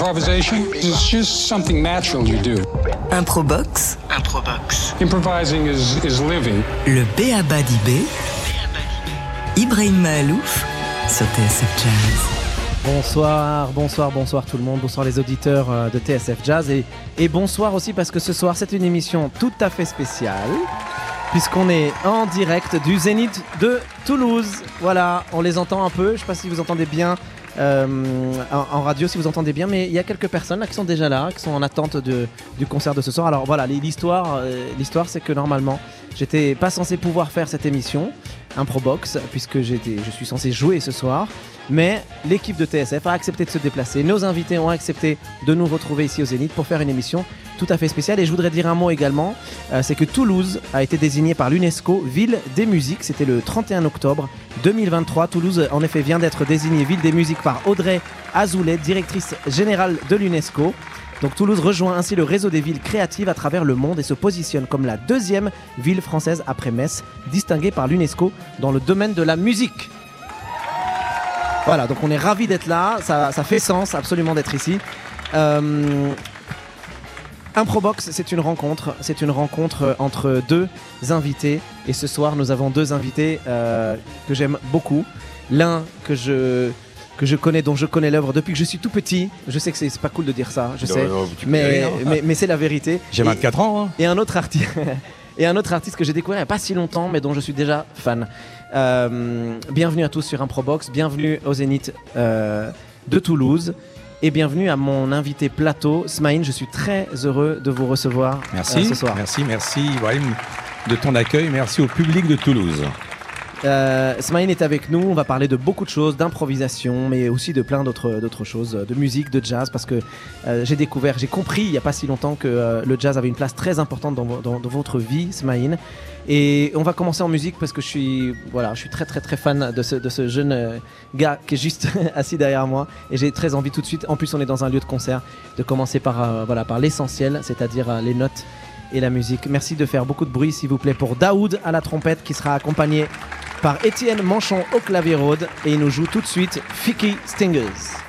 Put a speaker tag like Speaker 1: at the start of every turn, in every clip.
Speaker 1: Improvisation is just something natural you do.
Speaker 2: Improbox.
Speaker 3: Improbox.
Speaker 1: Improvising is, is living.
Speaker 2: Le Béaba d'Ibé. Ibrahim Mahalouf sur TSF Jazz.
Speaker 4: Bonsoir, bonsoir, bonsoir tout le monde, bonsoir les auditeurs euh, de TSF Jazz et, et bonsoir aussi parce que ce soir c'est une émission tout à fait spéciale puisqu'on est en direct du Zénith de Toulouse. Voilà, on les entend un peu, je sais pas si vous entendez bien euh, en, radio, si vous entendez bien, mais il y a quelques personnes là qui sont déjà là, qui sont en attente du concert de ce soir. Alors voilà, l'histoire, euh, l'histoire c'est que normalement j'étais pas censé pouvoir faire cette émission, Improbox, puisque je suis censé jouer ce soir. Mais l'équipe de TSF a accepté de se déplacer. Nos invités ont accepté de nous retrouver ici au Zénith pour faire une émission tout à fait spéciale. Et je voudrais dire un mot également, euh, c'est que Toulouse a été désignée par l'UNESCO ville des musiques. C'était le 31 octobre 2023. Toulouse, en effet, vient d'être désignée ville des musiques par Audrey Azoulay, directrice générale de l'UNESCO. Donc Toulouse rejoint ainsi le réseau des villes créatives à travers le monde et se positionne comme la deuxième ville française après Metz, distinguée par l'UNESCO dans le domaine de la musique. Voilà, donc on est ravis d'être là, ça, ça fait sens absolument d'être ici. Euh, Improbox, c'est une rencontre, c'est une rencontre entre deux invités. Et ce soir, nous avons deux invités euh, que j'aime beaucoup. L'un que je que je connais, dont je connais l'œuvre depuis que je suis tout petit. Je sais que c'est pas cool de dire ça, je
Speaker 5: Non,
Speaker 4: sais,
Speaker 5: non, peux
Speaker 4: mais, mais, mais c'est la vérité.
Speaker 5: J'ai
Speaker 4: Et-
Speaker 5: 24 ans. hein.
Speaker 4: et un autre artiste et un autre artiste que j'ai découvert il n'y a pas si longtemps mais dont je suis déjà fan Euh, bienvenue à tous sur Improbox bienvenue au Zénith euh, de Toulouse et bienvenue à mon invité plateau Smaïn je suis très heureux de vous recevoir euh,
Speaker 5: Merci.
Speaker 4: ce soir
Speaker 5: Merci, merci Ibrahim de ton accueil. Merci au public de Toulouse.
Speaker 4: Euh, Smaïn est avec nous, on va parler de beaucoup de choses, d'improvisation, mais aussi de plein d'autres choses, de musique, de jazz, parce que euh, j'ai découvert, j'ai compris il n'y a pas si longtemps que euh, le jazz avait une place très importante dans, vo- dans- dans votre vie, Smaïn. Et on va commencer en musique parce que je suis, voilà, je suis très très très fan de ce, de ce jeune euh, gars qui est juste assis derrière moi, et j'ai très envie tout de suite. En plus, on est dans un lieu de concert, de commencer par euh, voilà par l'essentiel, c'est-à-dire euh, les notes et la musique. Merci de faire beaucoup de bruit, s'il vous plaît, pour Daoud à la trompette qui sera accompagné par Étienne Manchon au clavier rôde et il nous joue tout de suite Ficky Stingers.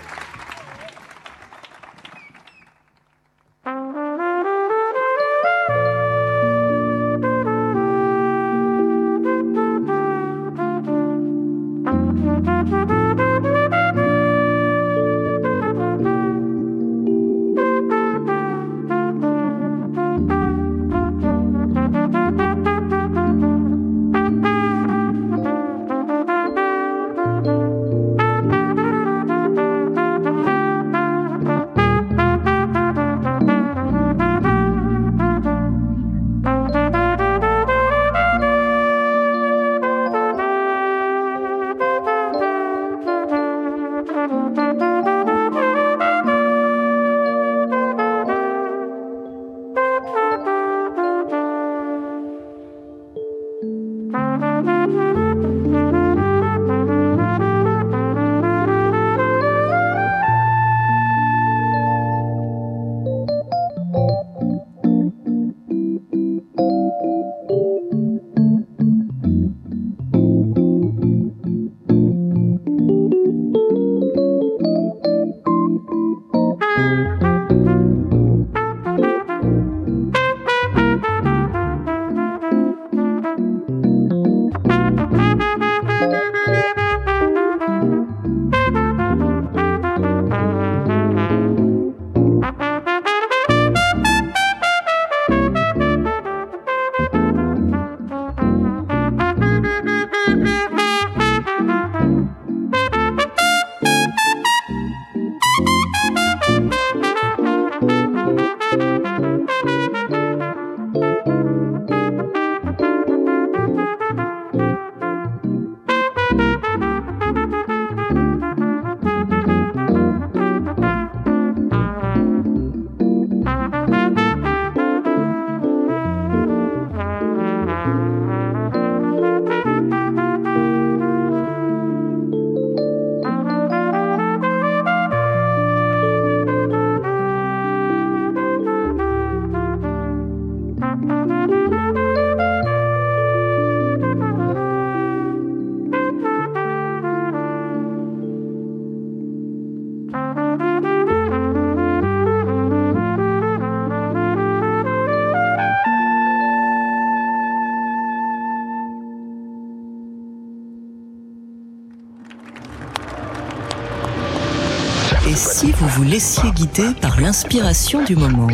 Speaker 2: Laissiez guider par l'inspiration du moment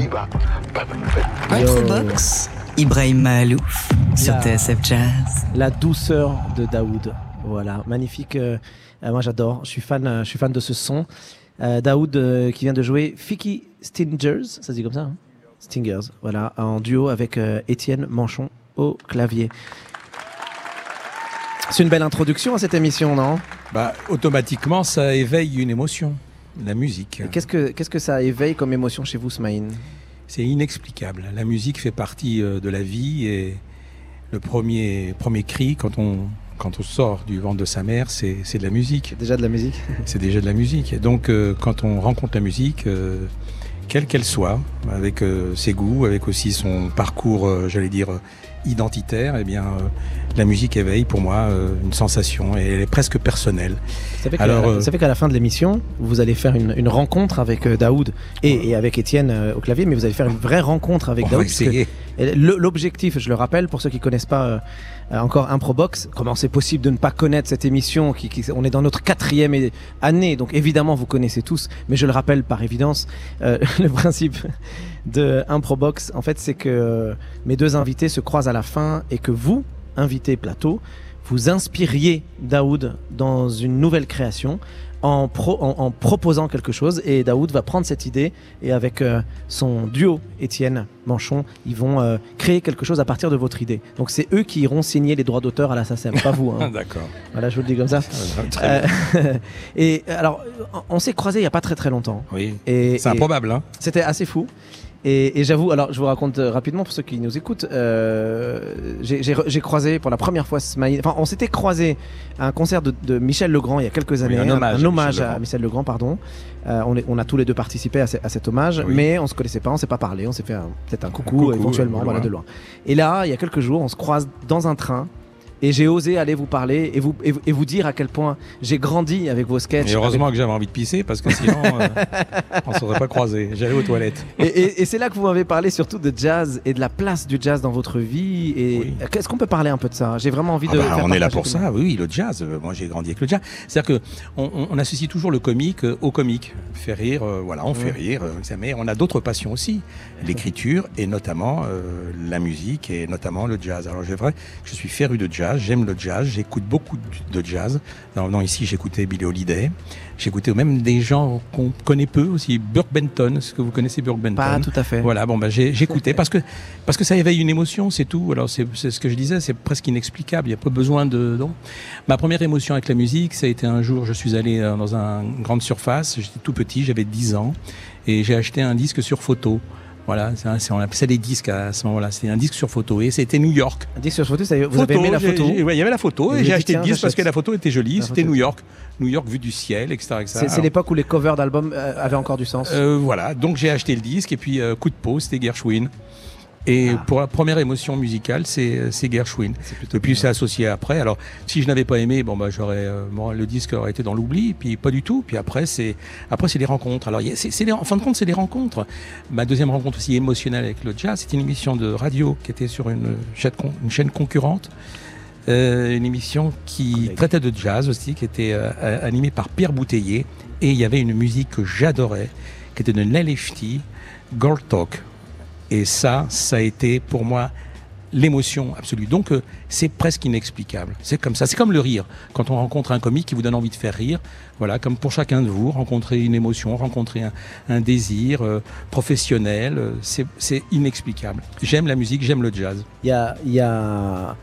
Speaker 2: Introbox, Ibrahim Mahalouf sur
Speaker 4: Yeah.
Speaker 2: TSF Jazz.
Speaker 4: La douceur de Daoud. Voilà, magnifique. euh, euh, moi, j'adore. Je suis fan. euh, je suis fan de ce son. Euh, Daoud euh, qui vient de jouer Fiki Stingers, ça se dit comme ça. hein? Stingers. Voilà, en duo avec euh, Étienne Manchon au clavier. C'est une belle introduction à cette émission, non?
Speaker 5: Bah, automatiquement, ça éveille une émotion, la musique.
Speaker 4: Qu'est-ce que ça éveille comme émotion chez vous, Smaïn
Speaker 5: C'est inexplicable. La musique fait partie euh, de la vie et le premier, premier cri quand on, quand on sort du ventre de sa mère, c'est de la musique.
Speaker 4: Déjà de la musique.
Speaker 5: C'est déjà de la musique. Et donc, euh, quand on rencontre la musique, euh, quelle qu'elle soit, avec euh, ses goûts, avec aussi son parcours, j'allais dire, identitaire, eh bien, la musique éveille pour moi euh, une sensation et elle est presque personnelle.
Speaker 4: Ça fait qu'à
Speaker 5: Alors,
Speaker 4: la,
Speaker 5: euh,
Speaker 4: qu'à la fin de l'émission, vous allez faire une, une rencontre avec euh, Daoud et, et avec Étienne au clavier, mais vous allez faire une vraie rencontre avec
Speaker 5: On
Speaker 4: Daoud. L'objectif, je le rappelle, pour ceux qui connaissent pas euh, encore Improbox, comment c'est possible de ne pas connaître cette émission qui, qui- On est dans notre quatrième année, donc évidemment vous connaissez tous, mais je le rappelle par évidence, euh, le principe de Improbox, en fait, c'est que mes deux invités se croisent à la fin et que vous, invité plateau, vous inspiriez Daoud dans une nouvelle création. En, pro- en- en proposant quelque chose et Daoud va prendre cette idée et avec euh, son duo Étienne Manchon ils vont euh, créer quelque chose à partir de votre idée donc c'est eux qui iront signer les droits d'auteur à la SACEM pas vous hein.
Speaker 5: D'accord.
Speaker 4: voilà je vous le dis comme ça. Euh, et alors on- s'est croisés il y a pas très très longtemps
Speaker 5: Oui. C'est improbable, hein
Speaker 4: c'était assez fou. Et, et j'avoue, alors je vous raconte euh, rapidement pour ceux qui nous écoutent, euh, j'ai- croisé pour la première fois. Enfin, on s'était croisé à un concert de, de Michel Legrand il y a quelques années.
Speaker 5: un hommage à Michel
Speaker 4: à
Speaker 5: Legrand.
Speaker 4: Michel Legrand, pardon. Euh, on, est- on a tous les deux participé à, ce- à cet hommage,
Speaker 5: Oui.
Speaker 4: mais on se connaissait pas, on s'est pas parlé, on s'est fait peut-être un coucou,
Speaker 5: coucou,
Speaker 4: éventuellement, voilà, de loin. Et là, il y a quelques jours, on se croise dans un train. Et j'ai osé aller vous parler et vous, et, vous- et vous dire à quel point j'ai grandi avec vos sketchs.
Speaker 5: Et heureusement que j'avais envie de pisser parce que sinon, euh, on ne serait pas croisés. J'allais aux toilettes.
Speaker 4: Et, et- et c'est là que vous m'avez parlé surtout de jazz et de la place du jazz dans votre vie. Et
Speaker 5: Oui.
Speaker 4: est-ce qu'on peut parler un peu de ça? J'ai vraiment envie
Speaker 5: Ah
Speaker 4: de.
Speaker 5: bah,
Speaker 4: faire
Speaker 5: on est là pour ça, oui, oui, le jazz. euh, Moi, j'ai grandi avec le jazz. C'est-à-dire que on, on- on associe toujours le comique euh, au comique. Faire rire, euh, voilà, on fait
Speaker 4: Ouais.
Speaker 5: rire. mais on a d'autres passions aussi. L'écriture et notamment euh, la musique et notamment le jazz. Alors, c'est vrai, je suis féru de jazz, j'aime le jazz, j'écoute beaucoup de jazz. Non, ici, j'écoutais Billy Holiday. J'écoutais même des gens qu'on connaît peu aussi. Burke Benton, est-ce que vous connaissez Burke Benton?
Speaker 4: Pas tout à fait.
Speaker 5: Voilà, bon, bah, j'ai- j'écoutais parce que, parce que ça éveille une émotion, c'est tout. Alors, c'est ce que je disais, c'est presque inexplicable. Il n'y a pas besoin de. non. Ma première émotion avec la musique, ça a été un jour, je suis allé euh, dans un- une grande surface, j'étais tout petit, j'avais 10 ans, et j'ai acheté un disque sur photo. Voilà, c'est un- on appelait ça des disques à ce moment-là. C'était un disque sur photo et c'était New York.
Speaker 4: Dis sur photo, ça y est, vous avez aimé la photo
Speaker 5: ouais, Il y avait la photo et j'ai acheté le disque parce que la photo était jolie. C'était
Speaker 4: photo.
Speaker 5: New York, New York vu du ciel, etc. etc.
Speaker 4: C'est l'époque où les covers d'albums euh, avaient encore du sens.
Speaker 5: euh, voilà, donc j'ai acheté le disque et puis euh, coup de peau, c'était Gershwin. Et
Speaker 4: Ah.
Speaker 5: pour la première émotion musicale, c'est Gershwin. Et puis c'est associé après. Alors si je n'avais pas aimé, bon bah j'aurais, euh, bon, le disque aurait été dans l'oubli. Puis pas du tout. Puis après c'est après c'est les rencontres. Alors c'est en fin de compte c'est les rencontres. Ma deuxième rencontre aussi émotionnelle avec le jazz, c'était une émission de radio qui était sur une chaîne, con- une chaîne concurrente. Euh, une émission qui traitait de jazz aussi, qui était euh, animée par Pierre Bouteiller. Et il y avait une musique que j'adorais, qui était de Nelefti, Gold Talk. Et ça, ça a été pour moi l'émotion absolue. Donc euh, c'est presque inexplicable. C'est comme ça. C'est comme le rire. Quand on rencontre un comique qui vous donne envie de faire rire, voilà, comme pour chacun de vous, rencontrer une émotion, rencontrer un, un désir euh, professionnel, euh, c'est inexplicable. J'aime la musique, j'aime le jazz.
Speaker 4: Il y a, y, a,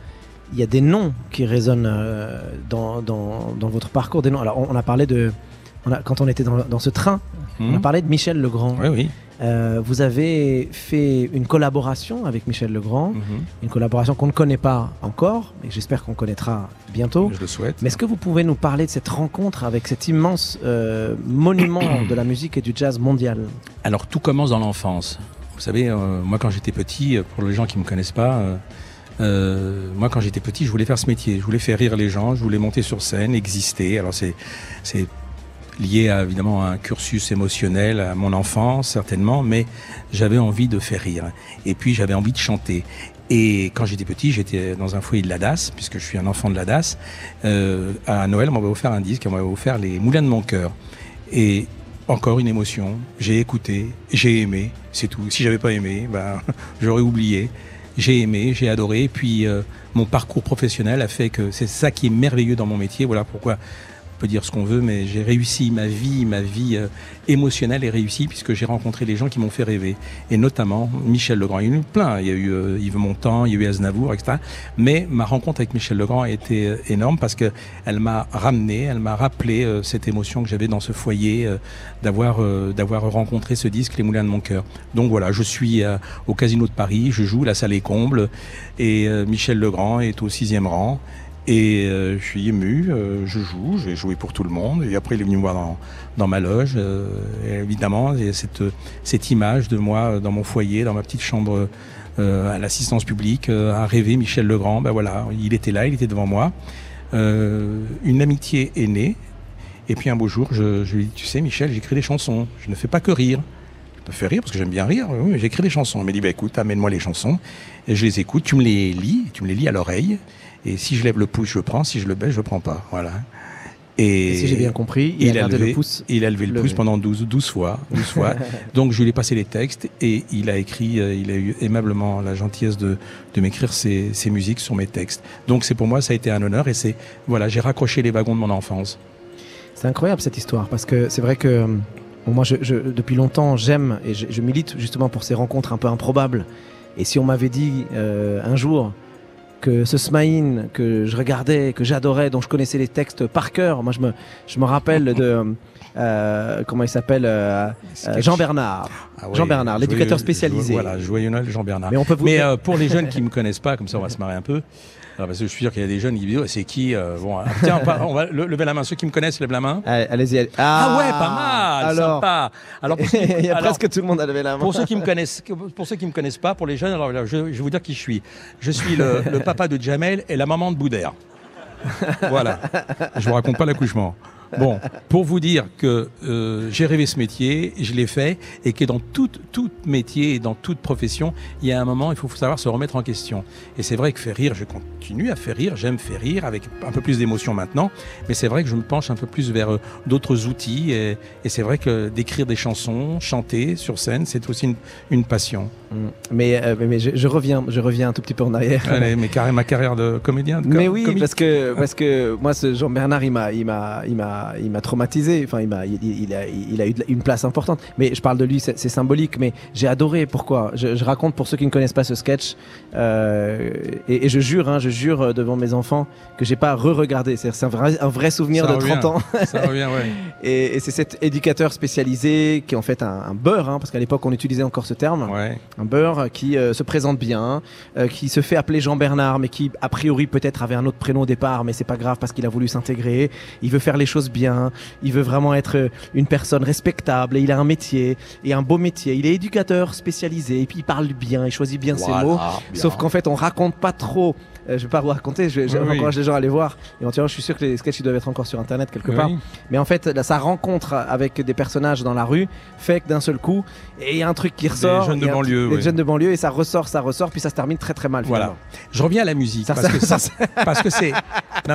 Speaker 4: y a des noms qui résonnent dans, dans, dans votre parcours. Des noms. Alors, on, on a parlé de. on a- quand on était dans, dans ce train, on a
Speaker 5: Hmm
Speaker 4: parlé de Michel Legrand.
Speaker 5: Oui, oui.
Speaker 4: Euh, vous avez fait une collaboration avec Michel Legrand,
Speaker 5: Mhm.
Speaker 4: une collaboration qu'on ne connaît pas encore, mais j'espère qu'on connaîtra bientôt.
Speaker 5: Je le souhaite.
Speaker 4: Mais est-ce que vous pouvez nous parler de cette rencontre avec cet immense euh, monument de la musique et du jazz mondial?
Speaker 5: Alors tout commence dans l'enfance. Vous savez, euh, moi quand j'étais petit, pour les gens qui me connaissent pas, euh, moi quand j'étais petit, je voulais faire ce métier. Je voulais faire rire les gens, je voulais monter sur scène, exister. Alors c'est lié à, évidemment un cursus émotionnel, à mon enfance certainement, mais j'avais envie de faire rire. Et puis j'avais envie de chanter. Et quand j'étais petit, j'étais dans un foyer de la DAS, puisque je suis un enfant de la DAS. Euh, à Noël, on m'avait offert un disque, on m'avait offert les Moulins de mon cœur. Et encore une émotion. J'ai écouté, j'ai aimé, c'est tout. Si j'avais pas aimé, ben, j'aurais oublié. J'ai aimé, j'ai adoré. Puis euh, mon parcours professionnel a fait que c'est ça qui est merveilleux dans mon métier. Voilà pourquoi on peut dire ce qu'on veut, mais j'ai réussi ma vie, ma vie euh, émotionnelle est réussie puisque j'ai rencontré des gens qui m'ont fait rêver. Et notamment Michel Legrand. Il y en a eu plein. Il y a eu euh, Yves Montand, il y a eu Aznavour, etc. Mais ma rencontre avec Michel Legrand a été euh, énorme parce que elle m'a ramené, elle m'a rappelé cette émotion que j'avais dans ce foyer d'avoir d'avoir rencontré ce disque Les Moulins de mon cœur. Donc voilà, je suis au Casino de Paris, je joue, la salle est comble et Michel Legrand est au sixième rang. Et euh, je suis ému, euh, je joue, j'ai joué pour tout le monde. Et après, il est venu me voir dans, dans ma loge. euh, évidemment, il y a cette, cette image de moi euh, dans mon foyer, dans ma petite chambre euh, à l'assistance publique, euh, à rêver Michel Legrand. Ben voilà, il était là, il était devant moi. Une amitié est née. Et puis un beau jour, je, je lui dis, tu sais, Michel, j'écris des chansons. Je ne fais pas que rire. Je me fais rire parce que j'aime bien rire. Oui, j'écris des chansons. Il m'a dit, bah, écoute, amène-moi les chansons. Et je les écoute, tu me les lis, tu me les lis à l'oreille. Et si je lève le pouce, je prends. Si je le baisse, je prends pas. Voilà. Et,
Speaker 4: Et si j'ai bien compris, il, a
Speaker 5: levé,
Speaker 4: le pouce.
Speaker 5: il a levé le pouce pendant 12, 12 fois. 12 fois. Donc je lui ai passé les textes et il a écrit, euh, il a eu aimablement la gentillesse de, de m'écrire ses, ses musiques sur mes textes. Donc c'est pour moi, ça a été un honneur et c'est, voilà, j'ai raccroché les wagons de mon enfance.
Speaker 4: C'est incroyable cette histoire parce que c'est vrai que euh, bon, moi, je, je- depuis longtemps, j'aime et je, je milite justement pour ces rencontres un peu improbables. Et si on m'avait dit euh, un jour que ce Smaïn que je regardais, que j'adorais, dont je connaissais les textes par cœur, moi je me, je me rappelle de euh, comment il s'appelle euh, euh, Jean Bernard.
Speaker 5: Ah
Speaker 4: Jean Bernard, l'éducateur
Speaker 5: joyeux-
Speaker 4: spécialisé.
Speaker 5: Voilà, joyeux Noël Jean Bernard.
Speaker 4: Mais on peut vous.
Speaker 5: Mais euh, pour les jeunes qui me connaissent pas, comme ça on va se marrer un peu. Alors, parce que je suis sûr qu'il y a des jeunes qui disent c'est qui euh, bon, ah, Tiens, on va, le- lever la main. Ceux qui me connaissent, lèvent la main.
Speaker 4: Allez- Allez-y. allez-
Speaker 5: Ah, ouais, pas mal,
Speaker 4: Alors,
Speaker 5: sympa. Alors pour ceux,
Speaker 4: il y a
Speaker 5: alors,
Speaker 4: presque tout le monde à lever la main.
Speaker 5: pour ceux qui me connaissent, pour ceux qui me connaissent pas, pour les jeunes, alors, je, je vais vous dire qui je suis. Je suis le, le papa de Jamel et la maman de Boudère. Voilà. Je vous raconte pas l'accouchement. Bon, pour vous dire que euh, j'ai rêvé ce métier, je l'ai fait, et que dans tout, tout métier et dans toute profession, il y a un moment, il faut savoir se remettre en question. Et c'est vrai que faire rire, je continue à faire rire, j'aime faire rire avec un peu plus d'émotion maintenant, mais c'est vrai que je me penche un peu plus vers euh, d'autres outils, et, et c'est vrai que d'écrire des chansons, chanter sur scène, c'est aussi une, une passion.
Speaker 4: Mm. Mais, euh, mais, mais je, je reviens, je reviens un tout petit peu en arrière.
Speaker 5: Allez, mais carré, ma carrière de comédien. de
Speaker 4: Mais
Speaker 5: com-
Speaker 4: oui,
Speaker 5: comique.
Speaker 4: parce que parce que moi, ce Jean Bernard, il m'a il m'a il m'a il m'a traumatisé. Enfin, il m'a il, il a il a eu une place importante. Mais je parle de lui, c'est symbolique. Mais j'ai adoré. Pourquoi? Je, je raconte pour ceux qui ne connaissent pas ce sketch. euh, et, et je jure, hein, je jure euh, devant mes enfants que j'ai pas re-regardé. C'est c'est un vrai un vrai souvenir
Speaker 5: Ça
Speaker 4: de
Speaker 5: revient.
Speaker 4: 30 ans.
Speaker 5: Ça revient, ouais.
Speaker 4: Et, et c'est cet éducateur spécialisé qui est en fait un, un beurre, hein, parce qu'à l'époque on utilisait encore ce terme
Speaker 5: ouais.
Speaker 4: un beurre qui euh, se présente bien, euh, qui se fait appeler Jean Bernard, mais qui a priori peut-être avait un autre prénom au départ, mais c'est pas grave parce qu'il a voulu s'intégrer. Il veut faire les choses bien, il veut vraiment être euh, une personne respectable, et il a un métier et un beau métier. Il est éducateur spécialisé et puis il parle bien, il choisit bien ses mots.
Speaker 5: bien.
Speaker 4: Sauf qu'en fait, on raconte pas trop. Euh, je vais pas vous raconter, je-
Speaker 5: Oui, oui.
Speaker 4: j'encourage les gens à aller voir. Éventuellement, je suis sûr que les sketchs ils doivent être encore sur internet quelque part. Mais en fait, là, sa rencontre avec des personnages dans la rue fait que d'un seul coup, il y a un truc qui ressort.
Speaker 5: jeunes de banlieue,
Speaker 4: Des jeunes de banlieue, et ça ressort, ça ressort, puis ça se termine très très mal.
Speaker 5: Voilà.
Speaker 4: finalement.
Speaker 5: Je reviens à la musique.
Speaker 4: Ça,
Speaker 5: parce,
Speaker 4: ça-
Speaker 5: que
Speaker 4: ça-
Speaker 5: parce que c'est.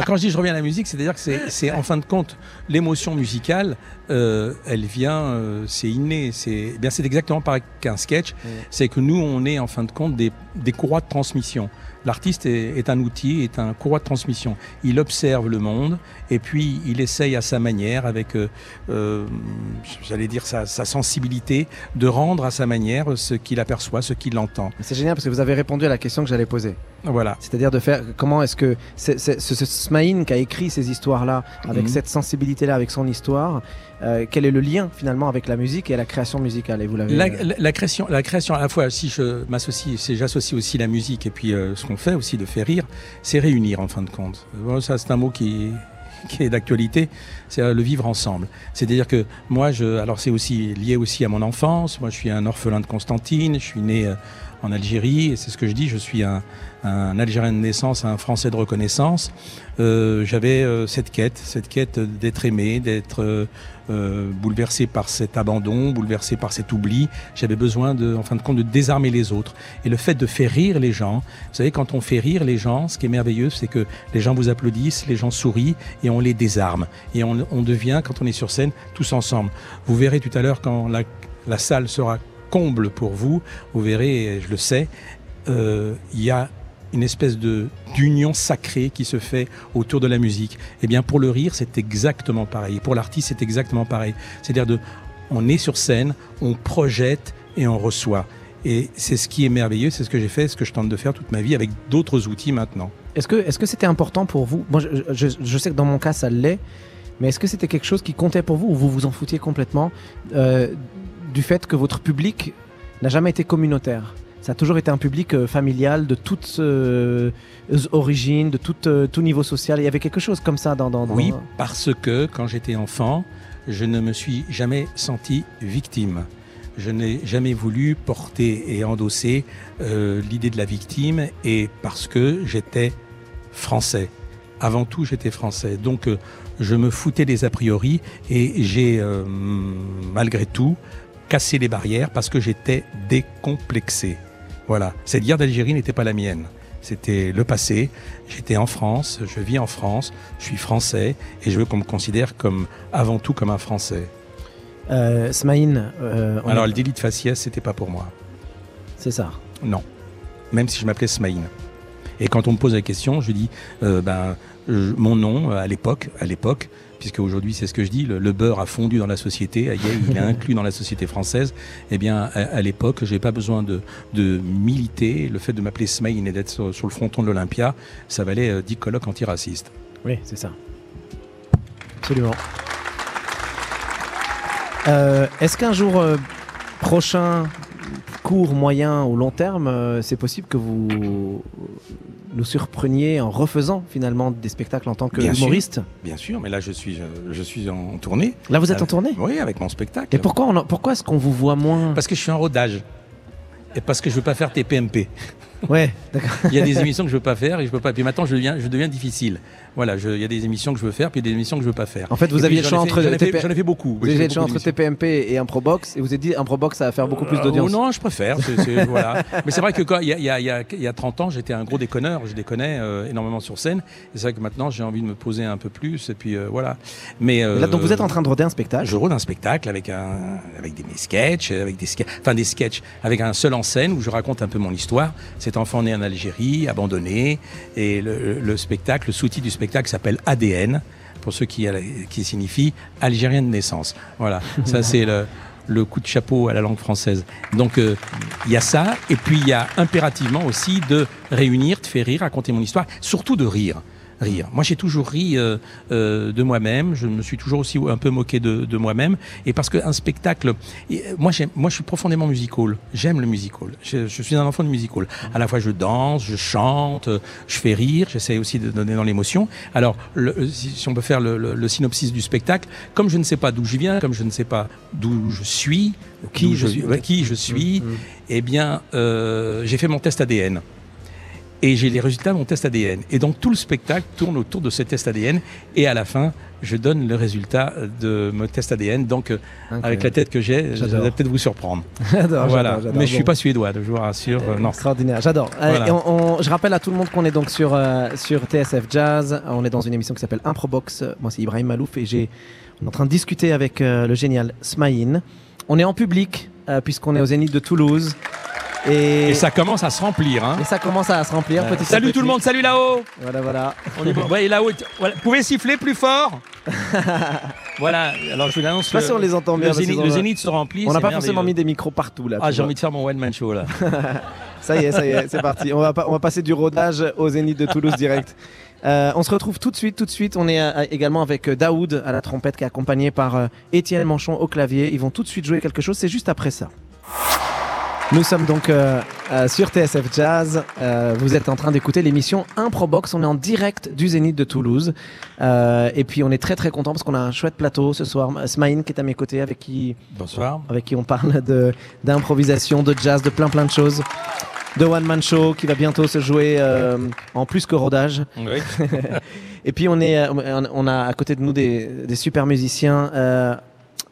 Speaker 5: Quand je dis je reviens à la musique, c'est-à-dire que c'est en fin de compte l'émotion musicale, euh, elle vient, euh, c'est inné. C'est eh bien, c'est exactement pareil qu'un sketch. C'est que nous, on est en fin de compte des, des courroies de transmission. L'artiste est, est un outil, est un courroie de transmission. Il observe le monde et puis il essaye à sa manière, avec, euh, euh, j'allais dire sa, sa sensibilité, de rendre à sa manière ce qu'il aperçoit, ce qu'il entend.
Speaker 4: C'est génial parce que vous avez répondu à la question que j'allais poser.
Speaker 5: Voilà.
Speaker 4: C'est-à-dire de faire comment est-ce que c'est, c'est- ce, ce Smaïn qui a écrit ces histoires-là, avec
Speaker 5: Mhm.
Speaker 4: cette sensibilité-là, avec son histoire, euh, quel est le lien finalement avec la musique et la création musicale? Et vous l'avez.
Speaker 5: La, la- la création, la création, à la fois, si je m'associe, c'est j'associe aussi la musique et puis euh, ce qu'on fait aussi de faire rire, c'est réunir en fin de compte. Bon, ça, c'est un mot qui, qui est d'actualité, c'est euh, le vivre ensemble. C'est-à-dire que moi, je, alors c'est aussi lié aussi à mon enfance. Moi, je suis un orphelin de Constantine. Je suis né euh, en Algérie. Et c'est ce que je dis, je suis un, un Algérien de naissance, un Français de reconnaissance. Euh, J'avais euh, cette quête, cette quête d'être aimé, d'être euh, bouleversé par cet abandon, bouleversé par cet oubli. J'avais besoin, de, en fin de compte, de désarmer les autres. Et le fait de faire rire les gens, vous savez, quand on fait rire les gens, ce qui est merveilleux, c'est que les gens vous applaudissent, les gens sourient et on les désarme. Et on, devient, quand on est sur scène, tous ensemble. Vous verrez tout à l'heure quand la, salle sera comble pour vous, vous verrez, je le sais, il y a une espèce de d'union sacrée qui se fait autour de la musique. Eh bien, pour le rire, c'est exactement pareil. Et pour l'artiste, c'est exactement pareil. C'est-à-dire de, on est sur scène, on projette et on reçoit. Et c'est ce qui est merveilleux, c'est ce que j'ai fait, ce que je tente de faire toute ma vie avec d'autres outils maintenant.
Speaker 4: Est-ce que est-ce que c'était important pour vous? Moi, je sais que dans mon cas, ça l'est. Mais est-ce que c'était quelque chose qui comptait pour vous ou vous vous en foutiez complètement euh, du fait que votre public n'a jamais été communautaire? Ça a toujours été un public euh, familial de toutes euh, origines, de tout, euh, tout niveau social. Il y avait quelque chose comme ça dans. dans, dans...
Speaker 5: Oui, parce que quand j'étais enfant, je ne me suis jamais senti victime. Je n'ai jamais voulu porter et endosser l'idée de la victime et parce que j'étais français. Avant tout, j'étais français. Donc, je me foutais des a priori et j'ai, malgré tout, cassé les barrières parce que j'étais décomplexé. Voilà. Cette guerre d'Algérie n'était pas la mienne. C'était le passé. J'étais en France, je vis en France, je suis français et je veux qu'on me considère comme avant tout comme un Français.
Speaker 4: Euh, Smaïn, euh,
Speaker 5: Alors
Speaker 4: a-
Speaker 5: le délit de faciès, c'était pas pour moi.
Speaker 4: c'est ça.
Speaker 5: Non. Même si je m'appelais Smaïn. Et quand on me pose la question, je dis euh, ben je- mon nom euh, à l'époque, à l'époque, puisque aujourd'hui c'est ce que je dis, le, le beurre a fondu dans la société, il est inclus dans la société française. Eh bien, à, à l'époque, j'ai pas besoin de, de militer. Le fait de m'appeler Smaïn et d'être sur, sur le fronton de l'Olympia, ça valait euh, 10 colloques antiracistes.
Speaker 4: Oui, c'est ça. Absolument. Euh, Est-ce qu'un jour euh, prochain, court, moyen ou long terme, euh, c'est possible que vous nous surpreniez en refaisant finalement des spectacles en tant que
Speaker 5: Bien sûr.
Speaker 4: humoriste
Speaker 5: Bien sûr, mais là je suis, je, je suis en tournée.
Speaker 4: Là, vous êtes en tournée?
Speaker 5: Oui, avec mon spectacle.
Speaker 4: Et pourquoi, on pourquoi est-ce qu'on vous voit moins?
Speaker 5: Parce que je suis en rodage. Et parce que je veux pas faire TPMP.
Speaker 4: Ouais, d'accord.
Speaker 5: Il y a des émissions que je veux pas faire et je peux pas. Puis maintenant, je deviens, je deviens difficile. Voilà, je- il y a des émissions que je veux faire, puis des émissions que je veux pas faire.
Speaker 4: En fait, vous
Speaker 5: Et
Speaker 4: aviez le choix entre
Speaker 5: J'en ai,
Speaker 4: TP
Speaker 5: ai fait beaucoup.
Speaker 4: Vous
Speaker 5: J'ai
Speaker 4: avez
Speaker 5: fait
Speaker 4: le choix
Speaker 5: beaucoup
Speaker 4: entre
Speaker 5: d'émissions.
Speaker 4: TPMP et Improbox et vous avez dit Improbox ça va faire beaucoup plus
Speaker 5: Euh,
Speaker 4: d'audience.
Speaker 5: non, je préfère. voilà. Mais c'est vrai que quand il y a, il y a- il y a- il y a 30 ans, j'étais un gros déconneur. Je déconnais euh, énormément sur scène. Et c'est vrai que maintenant, j'ai envie de me poser un peu plus. Et puis euh, voilà. Mais euh,
Speaker 4: Là, donc vous êtes en train de roder un spectacle.
Speaker 5: Je rôde un spectacle avec un, avec des mes sketchs, avec des enfin des sketchs, avec un seul en scène où je raconte un peu mon histoire. Cet enfant né en Algérie, abandonné, et le, le spectacle, le sous-titre du spectacle s'appelle ADN, pour ceux qui, qui signifie Algérien de naissance. Voilà, ça c'est le, le coup de chapeau à la langue française. Donc euh, il y a ça, et puis il y a impérativement aussi de réunir, de faire rire, raconter mon histoire, surtout de rire rire. Moi, j'ai toujours ri euh, euh, de moi-même. Je me suis toujours aussi un peu moqué de, de moi-même. Et parce qu'un spectacle, et, euh, moi, je suis profondément musical. J'aime le musical. Je, je suis un enfant de musical. À la fois, je danse, je chante, je fais rire. J'essaie aussi de donner dans l'émotion. Alors, le- si, on peut faire le, le- le synopsis du spectacle, comme je ne sais pas d'où je viens, comme je ne sais pas d'où je suis,
Speaker 4: Qui je suis.
Speaker 5: qui je suis,
Speaker 4: Mmh, mmh.
Speaker 5: eh bien, euh, j'ai fait mon test ADN et j'ai les résultats de mon test ADN. Et donc tout le spectacle tourne autour de ce test ADN et à la fin, je donne le résultat de mon test ADN. Donc euh, avec la tête que j'ai, je
Speaker 4: J'adore.
Speaker 5: vais peut-être vous surprendre.
Speaker 4: J'adore,
Speaker 5: voilà.
Speaker 4: j'adore.
Speaker 5: Mais je suis pas suédois, je vous rassure. euh, non.
Speaker 4: Extraordinaire, j'adore. Euh,
Speaker 5: Voilà.
Speaker 4: et on- on- je rappelle à tout le monde qu'on est donc sur, euh, sur TSF Jazz. On est dans une émission qui s'appelle Improbox. Moi, c'est Ibrahim Malouf et j'ai, on est en train de discuter avec euh, le génial Smaïn. On est en public puisqu'on est au Zénith de Toulouse. Et,
Speaker 5: Et ça commence à se remplir. Hein.
Speaker 4: et ça commence à se remplir petit
Speaker 5: Salut
Speaker 4: petit.
Speaker 5: tout le monde, salut là-haut.
Speaker 4: Voilà, voilà.
Speaker 5: On est bon. Ouais, là-haut. Voilà. Vous pouvez siffler plus fort. voilà. Alors je vous l'annonce.
Speaker 4: Je sais pas si on les entend bien.
Speaker 5: Le zénith, le zénith se remplit.
Speaker 4: On n'a pas forcément mis des micros partout là.
Speaker 5: Ah, j'ai envie de faire mon one man show là.
Speaker 4: Ça y est, ça y est, c'est parti. On va, on va passer du rodage au Zénith de Toulouse direct. Euh, on se retrouve tout de suite, tout de suite. On est euh, également avec euh, Daoud à la trompette qui est accompagné par euh, Étienne Manchon au clavier. Ils vont tout de suite jouer quelque chose, c'est juste après ça. Nous sommes donc euh, euh, sur TSF Jazz. Euh, vous êtes en train d'écouter l'émission Improbox. On est en direct du Zénith de Toulouse. Euh, et puis on est très très content parce qu'on a un chouette plateau ce soir. Smaïn qui est à mes côtés avec qui
Speaker 5: Bonsoir.
Speaker 4: avec qui on parle de d'improvisation, de jazz, de plein plein de choses. The One Man Show qui va bientôt se jouer euh, en plus que rodage.
Speaker 5: Oui.
Speaker 4: Et puis on est, euh, on- on a à côté de nous des, des super musiciens.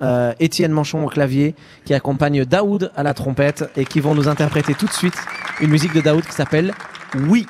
Speaker 4: Euh, Étienne Manchon au clavier qui accompagne Daoud à la trompette et qui vont nous interpréter tout de suite une musique de Daoud qui s'appelle Oui.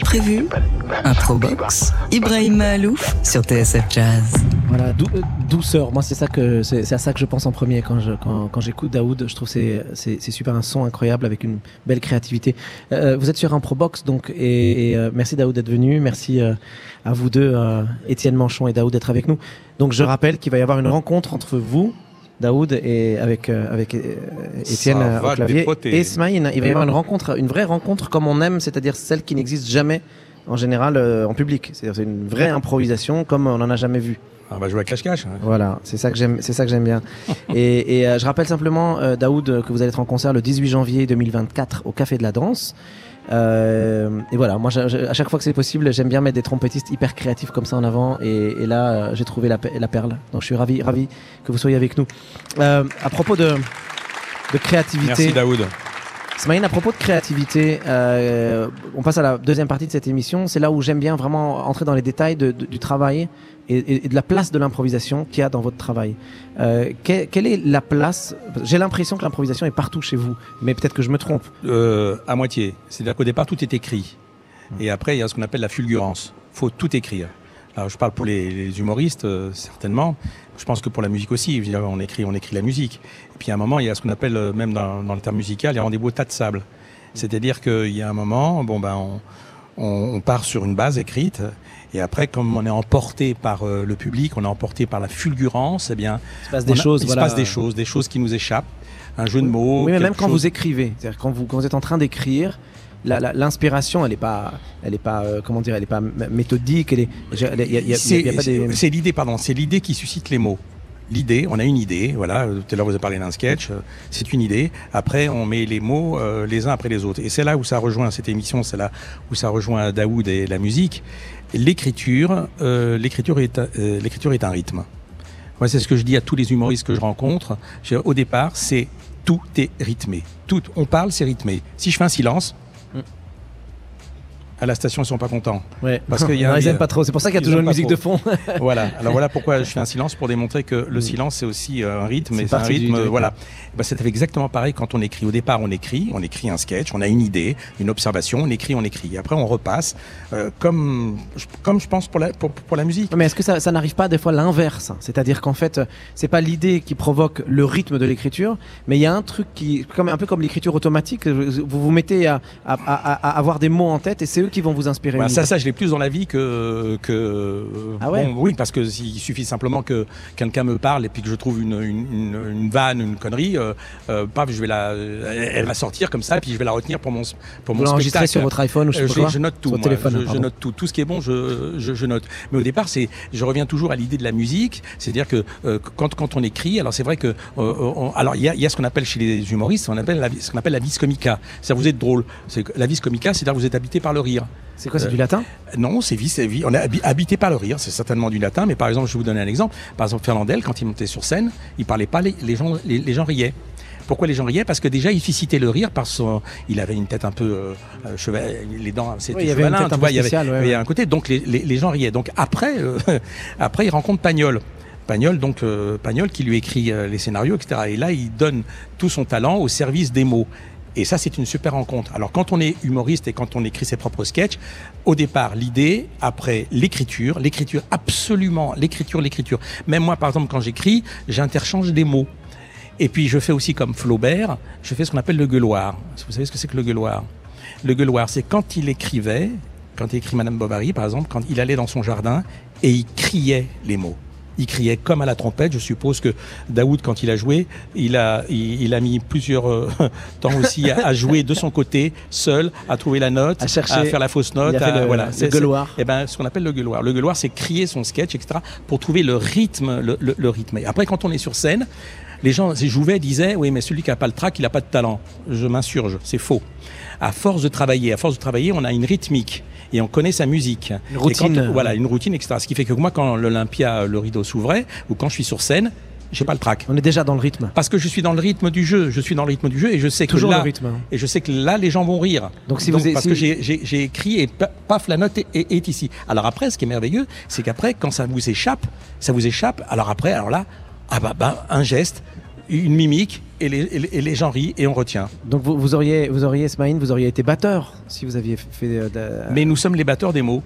Speaker 2: Prévu. Improbox, Ibrahim Malouf sur TSF Jazz.
Speaker 4: Voilà, dou- euh, douceur. Moi, c'est ça que c'est c'est à ça que je pense en premier quand je quand, quand j'écoute Daoud. Je trouve que c'est c'est super un son incroyable avec une belle créativité. Euh, vous êtes sur un Probox donc et, et, euh, merci Daoud d'être venu. Merci euh, à vous deux, euh, Étienne Manchon et Daoud d'être avec nous. Donc je rappelle qu'il va y avoir une rencontre entre vous. Daoud et avec euh, avec euh, Étienne euh, au clavier et Smaïn. Il va y avoir une rencontre, une vraie rencontre comme on aime, c'est-à-dire celle qui n'existe jamais en général euh, en public. C'est-à-dire c'est une vraie improvisation comme on n'en a jamais vu.
Speaker 5: On va jouer à cache-cache. hein.
Speaker 4: Voilà, c'est ça que j'aime, c'est ça que j'aime bien. et et, je rappelle simplement, Daoud, que vous allez être en concert le 18 janvier 2024 au Café de la Danse. Euh, et voilà, moi, à chaque fois que c'est possible, j'aime bien mettre des trompettistes hyper créatifs comme ça en avant. Et, là, euh, j'ai trouvé la perle. Donc, je suis ravi, ravi que vous soyez avec nous. Euh, à propos de, de créativité.
Speaker 5: Merci Daoud.
Speaker 4: Smaïn, à propos de créativité, euh, on passe à la deuxième partie de cette émission. C'est là où j'aime bien vraiment entrer dans les détails de- de- du travail et, de la place de l'improvisation qu'il y a dans votre travail. Euh, que- quelle est la place? J'ai l'impression que l'improvisation est partout chez vous, mais peut-être que je me trompe.
Speaker 5: Euh, à moitié. C'est-à-dire qu'au départ, tout est écrit. Et après, il y a ce qu'on appelle la fulgurance. faut tout écrire. Alors, je parle pour les, les humoristes, certainement. Je pense que pour la musique aussi, on écrit, on écrit la musique. Et puis, à un moment, il y a ce qu'on appelle, euh, même dans, dans le terme musical, les rendez-vous au tas de sable. C'est-à-dire qu'il y a un moment, bon, ben, on, on- on part sur une base écrite. Et après, comme on est emporté par euh, le public, on est emporté par la fulgurance, eh bien,
Speaker 4: Il se passe des
Speaker 5: a-
Speaker 4: choses.
Speaker 5: il
Speaker 4: voilà.
Speaker 5: se passe des choses, des choses qui nous échappent. Un jeu de mots.
Speaker 4: Oui, mais même quand
Speaker 5: chose-
Speaker 4: vous écrivez, c'est-à-dire quand vous, quand vous êtes en train d'écrire, l'inspiration, elle n'est pas, elle est pas, euh, comment dire, elle est pas méthodique. Elle est,
Speaker 5: C'est l'idée, pardon, c'est l'idée qui suscite les mots. L'idée, on a une idée, voilà, tout à l'heure vous avez parlé d'un sketch, euh, c'est une idée, après on met les mots euh, les uns après les autres. Et c'est là où ça rejoint cette émission, c'est là où ça rejoint Daoud et la musique. L'écriture, euh, l'écriture est, l'écriture est un rythme. Moi, c'est ce que je dis à tous les humoristes que je rencontre. Au départ, c'est tout est rythmé. Tout, on parle, c'est rythmé. Si je fais un silence. À la station, ils sont pas contents.
Speaker 4: Ouais.
Speaker 5: Parce qu'il y a
Speaker 4: Non,
Speaker 5: un-
Speaker 4: ils aiment pas trop. C'est pour ça qu'il y a toujours une musique
Speaker 5: trop.
Speaker 4: de fond.
Speaker 5: Voilà. Alors voilà pourquoi je fais un silence pour démontrer que le silence c'est aussi euh, un rythme.
Speaker 4: C'est
Speaker 5: un
Speaker 4: du
Speaker 5: rythme. voilà. Bah, c'est exactement pareil quand on écrit. Au départ, on écrit, on écrit un sketch, on a une idée, une observation, on écrit, on écrit. Et après, on repasse, euh, comme je- comme je pense pour la pour, pour la musique.
Speaker 4: Mais est-ce que ça, ça n'arrive pas des fois l'inverse? C'est-à-dire qu'en fait, c'est pas l'idée qui provoque le rythme de l'écriture, mais il y a un truc qui, comme un peu comme l'écriture automatique, vous vous mettez à, à- à- à avoir des mots en tête et c'est eux qui vont vous inspirer.
Speaker 5: Bah, ça, ça, je l'ai plus dans la vie que que.
Speaker 4: Ah ouais
Speaker 5: bon, oui, parce que s'il suffit simplement que quelqu'un me parle et puis que je trouve une une, une, une vanne, une connerie, euh, euh, paf, je vais la, elle va sortir comme ça, et puis je vais la retenir pour mon pour
Speaker 4: vous
Speaker 5: mon
Speaker 4: l'enregistrez
Speaker 5: spectacle.
Speaker 4: sur votre iPhone ou je
Speaker 5: Euh, je, je note tout, moi.
Speaker 4: téléphone,
Speaker 5: je, note tout, tout ce qui est bon, je, je, note. Mais au départ, c'est, je reviens toujours à l'idée de la musique, c'est-à-dire que euh, quand, quand on écrit, alors c'est vrai que, on- alors il y a, y a ce qu'on appelle chez les humoristes, on appelle la, ce qu'on appelle la vis comica. C'est vous êtes drôle. C'est la vis comica, c'est-à-dire que vous êtes habité par le rire.
Speaker 4: C'est quoi C'est
Speaker 5: Euh,
Speaker 4: du latin
Speaker 5: Non, c'est vis, c'est vis- on est habi- habité par le rire, c'est certainement du latin, mais par exemple, je vais vous donner un exemple. Par exemple, Fernandel, quand il montait sur scène, il parlait pas, les, les gens, les, les gens riaient. Pourquoi les gens riaient? Parce que déjà, il suscitait le rire parce qu'il avait une tête un peu euh, cheval- les dents, c'était
Speaker 4: Oui, il y avait une
Speaker 5: chevalin,
Speaker 4: un
Speaker 5: vois, il y avait-
Speaker 4: ouais,
Speaker 5: il y un côté, donc les, les- les gens riaient. Donc après, euh, après, il rencontre Pagnol. Pagnol, donc euh, Pagnol qui lui écrit les scénarios, etc. Et là, il donne tout son talent au service des mots. Et ça, c'est une super rencontre. Alors, quand on est humoriste et quand on écrit ses propres sketchs, au départ, l'idée, après l'écriture, l'écriture, absolument, l'écriture, l'écriture. Même moi, par exemple, quand j'écris, j'interchange des mots. Et puis, je fais aussi comme Flaubert, je fais ce qu'on appelle le gueuloir. Vous savez ce que c'est que le gueuloir? Le gueuloir, c'est quand il écrivait, quand il écrit Madame Bovary, par exemple, quand il allait dans son jardin et il criait les mots. Il criait comme à la trompette. Je suppose que Daoud, quand il a joué, il a, il, il a mis plusieurs euh, temps aussi à, à jouer de son côté, seul, à trouver la note,
Speaker 4: À chercher.
Speaker 5: faire la fausse note.
Speaker 4: Il a fait
Speaker 5: à-
Speaker 4: le-
Speaker 5: voilà.
Speaker 4: le gueuloir.
Speaker 5: eh ben, ce qu'on appelle le gueuloir. Le gueuloir, c'est crier son sketch, etc., pour trouver le rythme, le, le- le rythme. Et après, quand on est sur scène, les gens, Jouvet disaient, oui, mais celui qui n'a pas le trac, il n'a pas de talent. Je m'insurge, c'est faux. À force de travailler, à force de travailler, on a une rythmique et on connaît sa musique.
Speaker 4: Une routine.
Speaker 5: quand- voilà, une routine, etc. Ce qui fait que moi, quand l'Olympia, le rideau s'ouvrait, ou quand je suis sur scène, j'ai pas le trac.
Speaker 4: On est déjà dans le rythme.
Speaker 5: Parce que je suis dans le rythme du jeu. Je suis dans le rythme du jeu et je sais
Speaker 4: Toujours
Speaker 5: que là,
Speaker 4: le rythme. hein.
Speaker 5: et je sais que là, les gens vont rire.
Speaker 4: Donc si vous êtes-
Speaker 5: parce
Speaker 4: si-
Speaker 5: que j'ai- écrit et pa- paf, la note est, est- est ici. Alors après, ce qui est merveilleux, c'est qu'après, quand ça vous échappe, ça vous échappe. Alors après, alors là, ah bah, bah, un geste, une mimique, et les, et les- et les gens rient et on retient.
Speaker 4: Donc vous, vous auriez, vous auriez, Smaïn, vous auriez été batteur si vous aviez fait. euh, de-
Speaker 5: Mais nous sommes les batteurs des mots.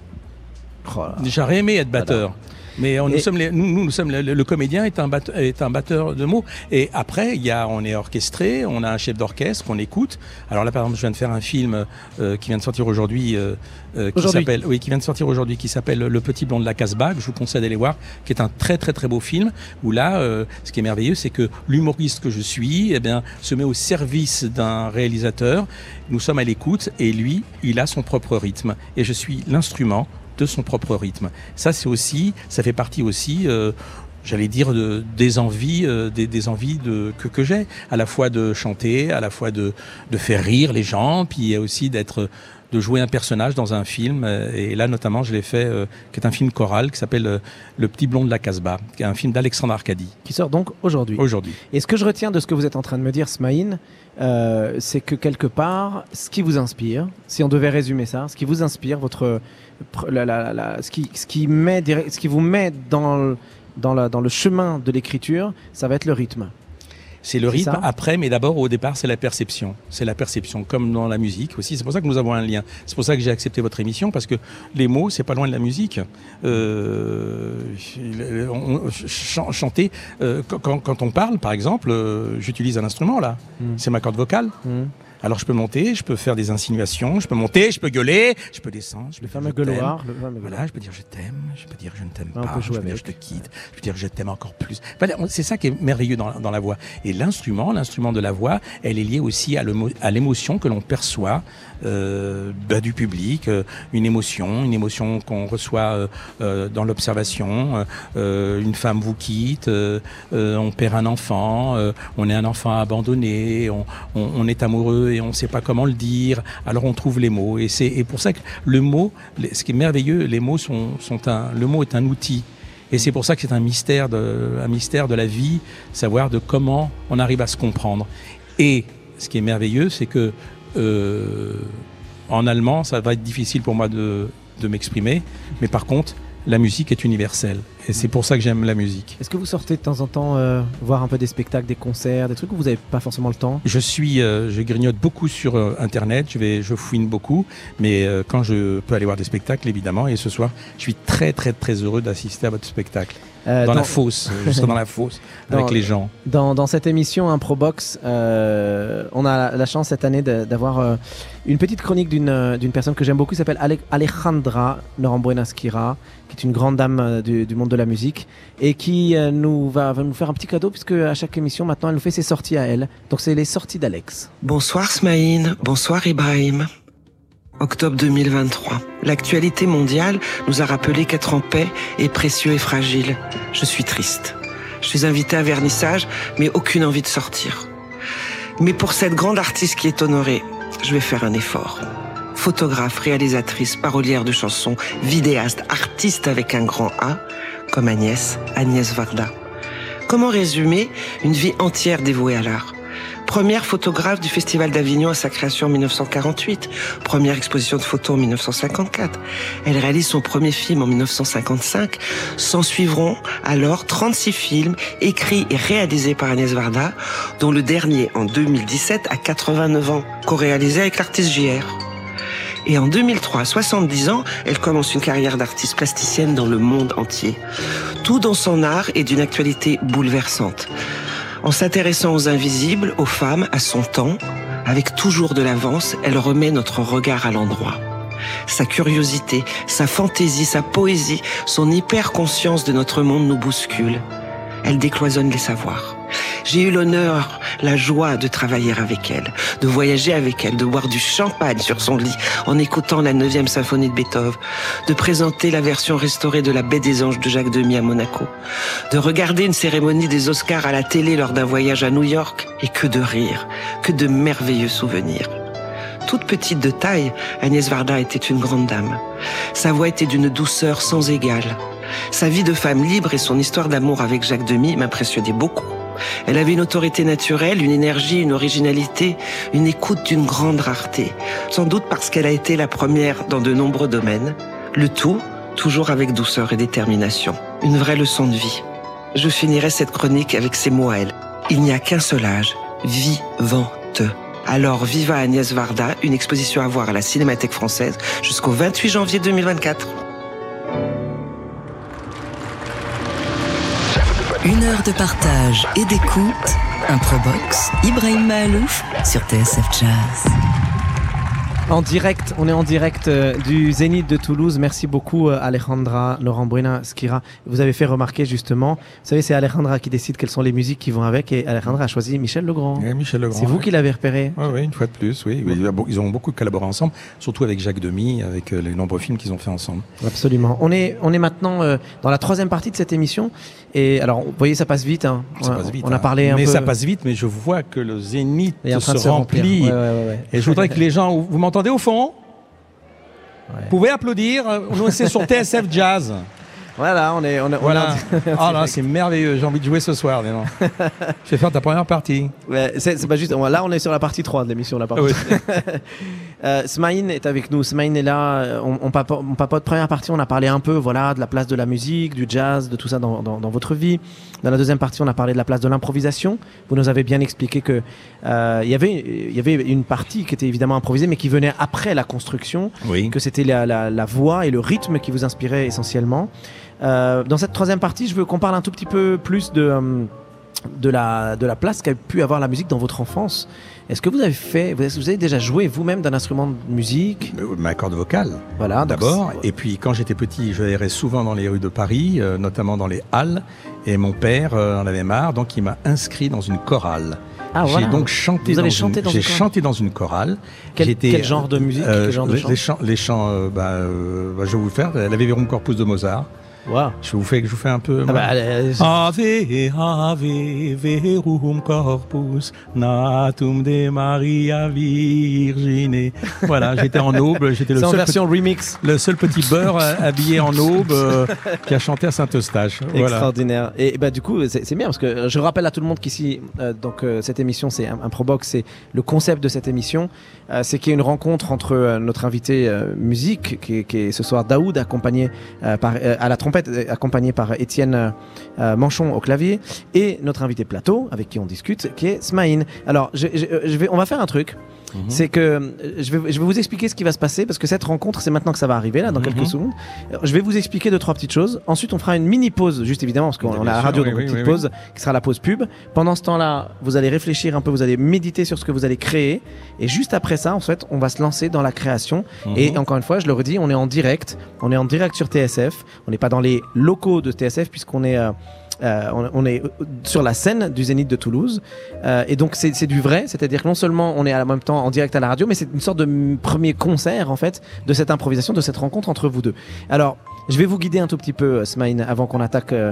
Speaker 4: Oh.
Speaker 5: J'aurais aimé être batteur. Mais on- nous
Speaker 4: Et-
Speaker 5: sommes les- nous, nous, nous sommes le, le comédien est un, batteur, est un batteur de mots. Et après, il y a, on est orchestré, on a un chef d'orchestre qu'on écoute. Alors là, par exemple, je viens de faire un film euh, qui vient de sortir aujourd'hui, euh, euh, qui s'appelle, oui, qui vient de sortir aujourd'hui, qui s'appelle Le Petit Blond de la Casbah. que Je vous conseille d'aller voir, qui est un très très très beau film. Où là, euh, ce qui est merveilleux, c'est que l'humoriste que je suis, eh bien, se met au service d'un réalisateur. Nous sommes à l'écoute et lui, il a son propre rythme. Et je suis l'instrument de son propre rythme. Ça, c'est aussi, ça fait partie aussi, euh, j'allais dire, de, des envies, euh, des, des envies de, que, que j'ai, à la fois de chanter, à la fois de, de faire rire les gens, puis aussi d'être, de jouer un personnage dans un film. Euh, Et là, notamment, je l'ai fait, euh, qui est un film choral qui s'appelle euh, Le Petit Blond de la Casbah, qui est un film d'Alexandre Arcadi
Speaker 4: Qui sort donc aujourd'hui.
Speaker 5: aujourd'hui.
Speaker 4: Et ce que je retiens de ce que vous êtes en train de me dire, Smaïn, c'est que quelque part, ce qui vous inspire, si on devait résumer ça, ce qui vous inspire, votre, la- la- la- ce, qui, ce, qui met, ce qui vous met dans le, dans, la- dans le chemin de l'écriture, ça va être le rythme.
Speaker 5: C'est le rythme après, mais d'abord au départ, c'est la perception. C'est la perception, comme dans la musique aussi. C'est pour ça que nous avons un lien. C'est pour ça que j'ai accepté votre émission, parce que les mots, c'est pas loin de la musique. Euh, on- on- ch- chanter, euh, quand- on parle, par exemple, euh, j'utilise un instrument là.
Speaker 4: Mm.
Speaker 5: C'est ma corde vocale.
Speaker 4: Hmm.
Speaker 5: Alors je peux monter, je peux faire des insinuations, je peux monter, je peux gueuler, je peux descendre, je peux
Speaker 4: Le fameux gueuloir. le fameux gueuloir.
Speaker 5: Voilà, je peux dire je t'aime, je peux dire je ne t'aime pas, je peux dire je te quitte, je peux dire je t'aime encore plus. Voilà, c'est ça qui est merveilleux dans, dans la voix. Et l'instrument, l'instrument de la voix, elle est liée aussi à l'émotion que l'on perçoit euh, bah, du public, euh, une émotion, une émotion qu'on reçoit euh, dans l'observation. Une femme vous quitte, on perd un enfant, on est un enfant abandonné, on, on- on est amoureux et on ne sait pas comment le dire. Alors on trouve les mots. Et c'est pour ça que le mot, ce qui est merveilleux, les mots sont, sont un, le mot est un outil. Et c'est pour ça que c'est un mystère de, un mystère de la vie, savoir de comment on arrive à se comprendre. Et ce qui est merveilleux, c'est que euh, en allemand, ça va être difficile pour moi de, de m'exprimer, mais par contre, la musique est universelle. Et c'est pour ça que j'aime la musique.
Speaker 4: Est-ce que vous sortez de temps en temps euh, voir un peu des spectacles, des concerts, des trucs où vous n'avez pas forcément le temps?
Speaker 5: Je suis, euh, je grignote beaucoup sur euh, Internet, je vais, je fouine beaucoup, mais quand je peux aller voir des spectacles, évidemment, et ce soir, je suis très très très heureux d'assister à votre spectacle. Dans,
Speaker 4: dans,
Speaker 5: la fosse, je serai dans la fosse avec
Speaker 4: Dans-
Speaker 5: les gens.
Speaker 4: dans, dans cette émission Improbox, on a la, la chance cette année d'avoir une petite chronique d'une personne que j'aime beaucoup, qui s'appelle Ale- Alejandra Norambuena-Skira, qui une grande dame euh, du, monde de la musique, et qui euh, nous va, va nous faire un petit cadeau, puisque à chaque émission maintenant, elle nous fait ses sorties à elle. Donc c'est les sorties d'Alex.
Speaker 3: Bonsoir Smaïn, bonsoir Ibrahim. Octobre 2023. L'actualité mondiale nous a rappelé qu'être en paix est précieux et fragile. Je suis triste. Je suis invité à vernissage, mais aucune envie de sortir. Mais pour cette grande artiste qui est honorée, je vais faire un effort. Photographe, réalisatrice, parolière de chansons, vidéaste, artiste avec un grand A, comme Agnès, Agnès Varda. Comment résumer une vie entière dévouée à l'art? Première photographe du Festival d'Avignon à sa création en 1948. Première exposition de photos en 1954. Elle réalise son premier film en 1955. S'en suivront alors 36 films écrits et réalisés par Agnès Varda, dont le dernier en 2017 à 89 ans, co-réalisé avec l'artiste JR. Et en 2003, à 70 ans, elle commence une carrière d'artiste plasticienne dans le monde entier. Tout dans son art est d'une actualité bouleversante. En s'intéressant aux invisibles, aux femmes, à son temps, avec toujours de l'avance, elle remet notre regard à l'endroit. Sa curiosité, sa fantaisie, sa poésie, son hyper-conscience de notre monde nous bousculent. Elle décloisonne les savoirs. J'ai eu l'honneur, la joie de travailler avec elle, de voyager avec elle, de boire du champagne sur son lit en écoutant la 9e symphonie de Beethoven, de présenter la version restaurée de La Baie des Anges de Jacques Demy à Monaco, de regarder une cérémonie des Oscars à la télé lors d'un voyage à New York, et que de rire, que de merveilleux souvenirs. Toute petite de taille, Agnès Varda était une grande dame. Sa voix était d'une douceur sans égale. Sa vie de femme libre et son histoire d'amour avec Jacques Demy m'impressionnaient beaucoup. Elle avait une autorité naturelle, une énergie, une originalité, une écoute d'une grande rareté. Sans doute parce qu'elle a été la première dans de nombreux domaines. Le tout, toujours avec douceur et détermination. Une vraie leçon de vie. Je finirai cette chronique avec ces mots à elle. Il n'y a qu'un seul âge, vivante. Alors, viva Agnès Varda, une exposition à voir à la Cinémathèque française jusqu'au 28 janvier 2024.
Speaker 2: De partage et d'écoute. Improbox, Ibrahim Malouf sur TSF Jazz.
Speaker 4: En direct, on est en direct euh, du Zénith de Toulouse. Merci beaucoup euh, Alejandra, Laurent Bruna, Skira. Vous avez fait remarquer justement, vous savez, c'est Alejandra qui décide quelles sont les musiques qui vont avec et Alejandra a choisi Michel Legrand.
Speaker 5: Ouais, Michel Legrand.
Speaker 4: C'est vous
Speaker 5: ouais.
Speaker 4: qui l'avez repéré
Speaker 5: ouais, une fois de plus, oui. oui. Ils ont beaucoup collaboré ensemble, surtout avec Jacques Demy, avec euh, les nombreux films qu'ils ont fait ensemble.
Speaker 4: Absolument. On est, on est maintenant dans la troisième partie de cette émission. Et alors, vous voyez, ça passe vite. hein.
Speaker 5: Ça
Speaker 4: on,
Speaker 5: passe vite.
Speaker 4: on a
Speaker 5: hein.
Speaker 4: parlé un
Speaker 5: mais
Speaker 4: peu.
Speaker 5: ça passe vite, mais je vois que le zénith se remplit.
Speaker 4: Ouais.
Speaker 5: Et je voudrais que les gens, vous m'entendez au fond
Speaker 4: Ouais.
Speaker 5: Vous pouvez applaudir. Nous, c'est sur TSF Jazz.
Speaker 4: Voilà, on est, on est, on est
Speaker 5: Voilà. Ah là, c'est merveilleux. J'ai envie de jouer ce soir. dis donc. Je vais faire ta première partie.
Speaker 4: Ouais, c'est pas juste. Là, on est sur la partie 3 de l'émission. Là, par
Speaker 5: oui.
Speaker 4: Euh, Smaïn est avec nous. Smaïn est là. euh, On, on, papo- on papote. Première partie, on a parlé un peu voilà, de la place de la musique, du jazz, de tout ça dans, dans- dans votre vie. Dans la deuxième partie, on a parlé de la place de l'improvisation. Vous nous avez bien expliqué que euh, il y avait, il y avait une partie qui était évidemment improvisée, mais qui venait après la construction,
Speaker 5: Oui.
Speaker 4: que c'était la, la- la voix et le rythme qui vous inspiraient essentiellement. Euh, dans cette troisième partie, je veux qu'on parle un tout petit peu plus de, euh, de, la, de la place qu'a pu avoir la musique dans votre enfance. Est-ce que vous avez fait, vous avez, déjà joué vous-même d'un instrument de musique?
Speaker 5: Euh, Ma corde vocale.
Speaker 4: Voilà,
Speaker 5: D'abord, et puis quand j'étais petit, je errais souvent dans les rues de Paris, euh, notamment dans les halles, et mon père euh, en avait marre, donc il m'a inscrit dans une chorale.
Speaker 4: Ah,
Speaker 5: j'ai
Speaker 4: voilà.
Speaker 5: donc chanté
Speaker 4: Vous
Speaker 5: dans
Speaker 4: avez
Speaker 5: une,
Speaker 4: chanté dans
Speaker 5: j'ai
Speaker 4: une chorale
Speaker 5: chanté dans une chorale.
Speaker 4: Quel- genre de musique, quel genre de
Speaker 5: les,
Speaker 4: chant?
Speaker 5: les chants, les chants, bah, bah, je vais vous le faire, la Verum Corpus de Mozart. Je vous fais, je vous fais un peu.
Speaker 4: Ah bah, allez,
Speaker 5: Ave, ave, verum corpus, natum de Maria Virgine. Voilà, j'étais en aube, j'étais le
Speaker 4: en
Speaker 5: seul,
Speaker 4: version remix.
Speaker 5: petit, le seul petit beurre habillé en aube euh, qui a chanté à Saint-Eustache. Voilà.
Speaker 4: Extraordinaire. Et bah du coup, c'est bien parce que je rappelle à tout le monde qu'ici, euh, donc euh, cette émission, c'est un, un Probox, c'est le concept de cette émission, c'est qu'il y a une rencontre entre notre invité musique, qui est, qui est ce soir Daoud, accompagné par à la trompette, euh, accompagné par Étienne euh, euh, Manchon au clavier, et notre invité plateau, avec qui on discute, qui est Smaïn. Alors, on va faire un truc.
Speaker 5: Mhm.
Speaker 4: C'est que euh, je vais, je vais vous expliquer ce qui va se passer parce que cette rencontre, c'est maintenant que ça va arriver, là, dans quelques
Speaker 5: Mhm.
Speaker 4: secondes. Euh, Je vais vous expliquer deux, trois petites choses. Ensuite, on fera une mini pause, juste évidemment, parce qu'on a la radio,
Speaker 5: oui,
Speaker 4: donc une petite
Speaker 5: oui,
Speaker 4: pause qui sera la pause pub. Pendant ce temps-là, vous allez réfléchir un peu, vous allez méditer sur ce que vous allez créer. Et juste après ça, en fait, on va se lancer dans la création. Et
Speaker 5: Mhm.
Speaker 4: encore une fois, je le redis, on est en direct. On est en direct sur TSF. On n'est pas dans les locaux de TSF, puisqu'on est. euh, euh, on, on est sur la scène du Zénith de Toulouse. Euh, et donc, c'est du vrai. C'est-à-dire que non seulement on est à la même temps en direct à la radio, mais c'est une sorte de premier concert, en fait, de cette improvisation, de cette rencontre entre vous deux. Alors, je vais vous guider un tout petit peu, euh, Smaïn, avant qu'on attaque euh,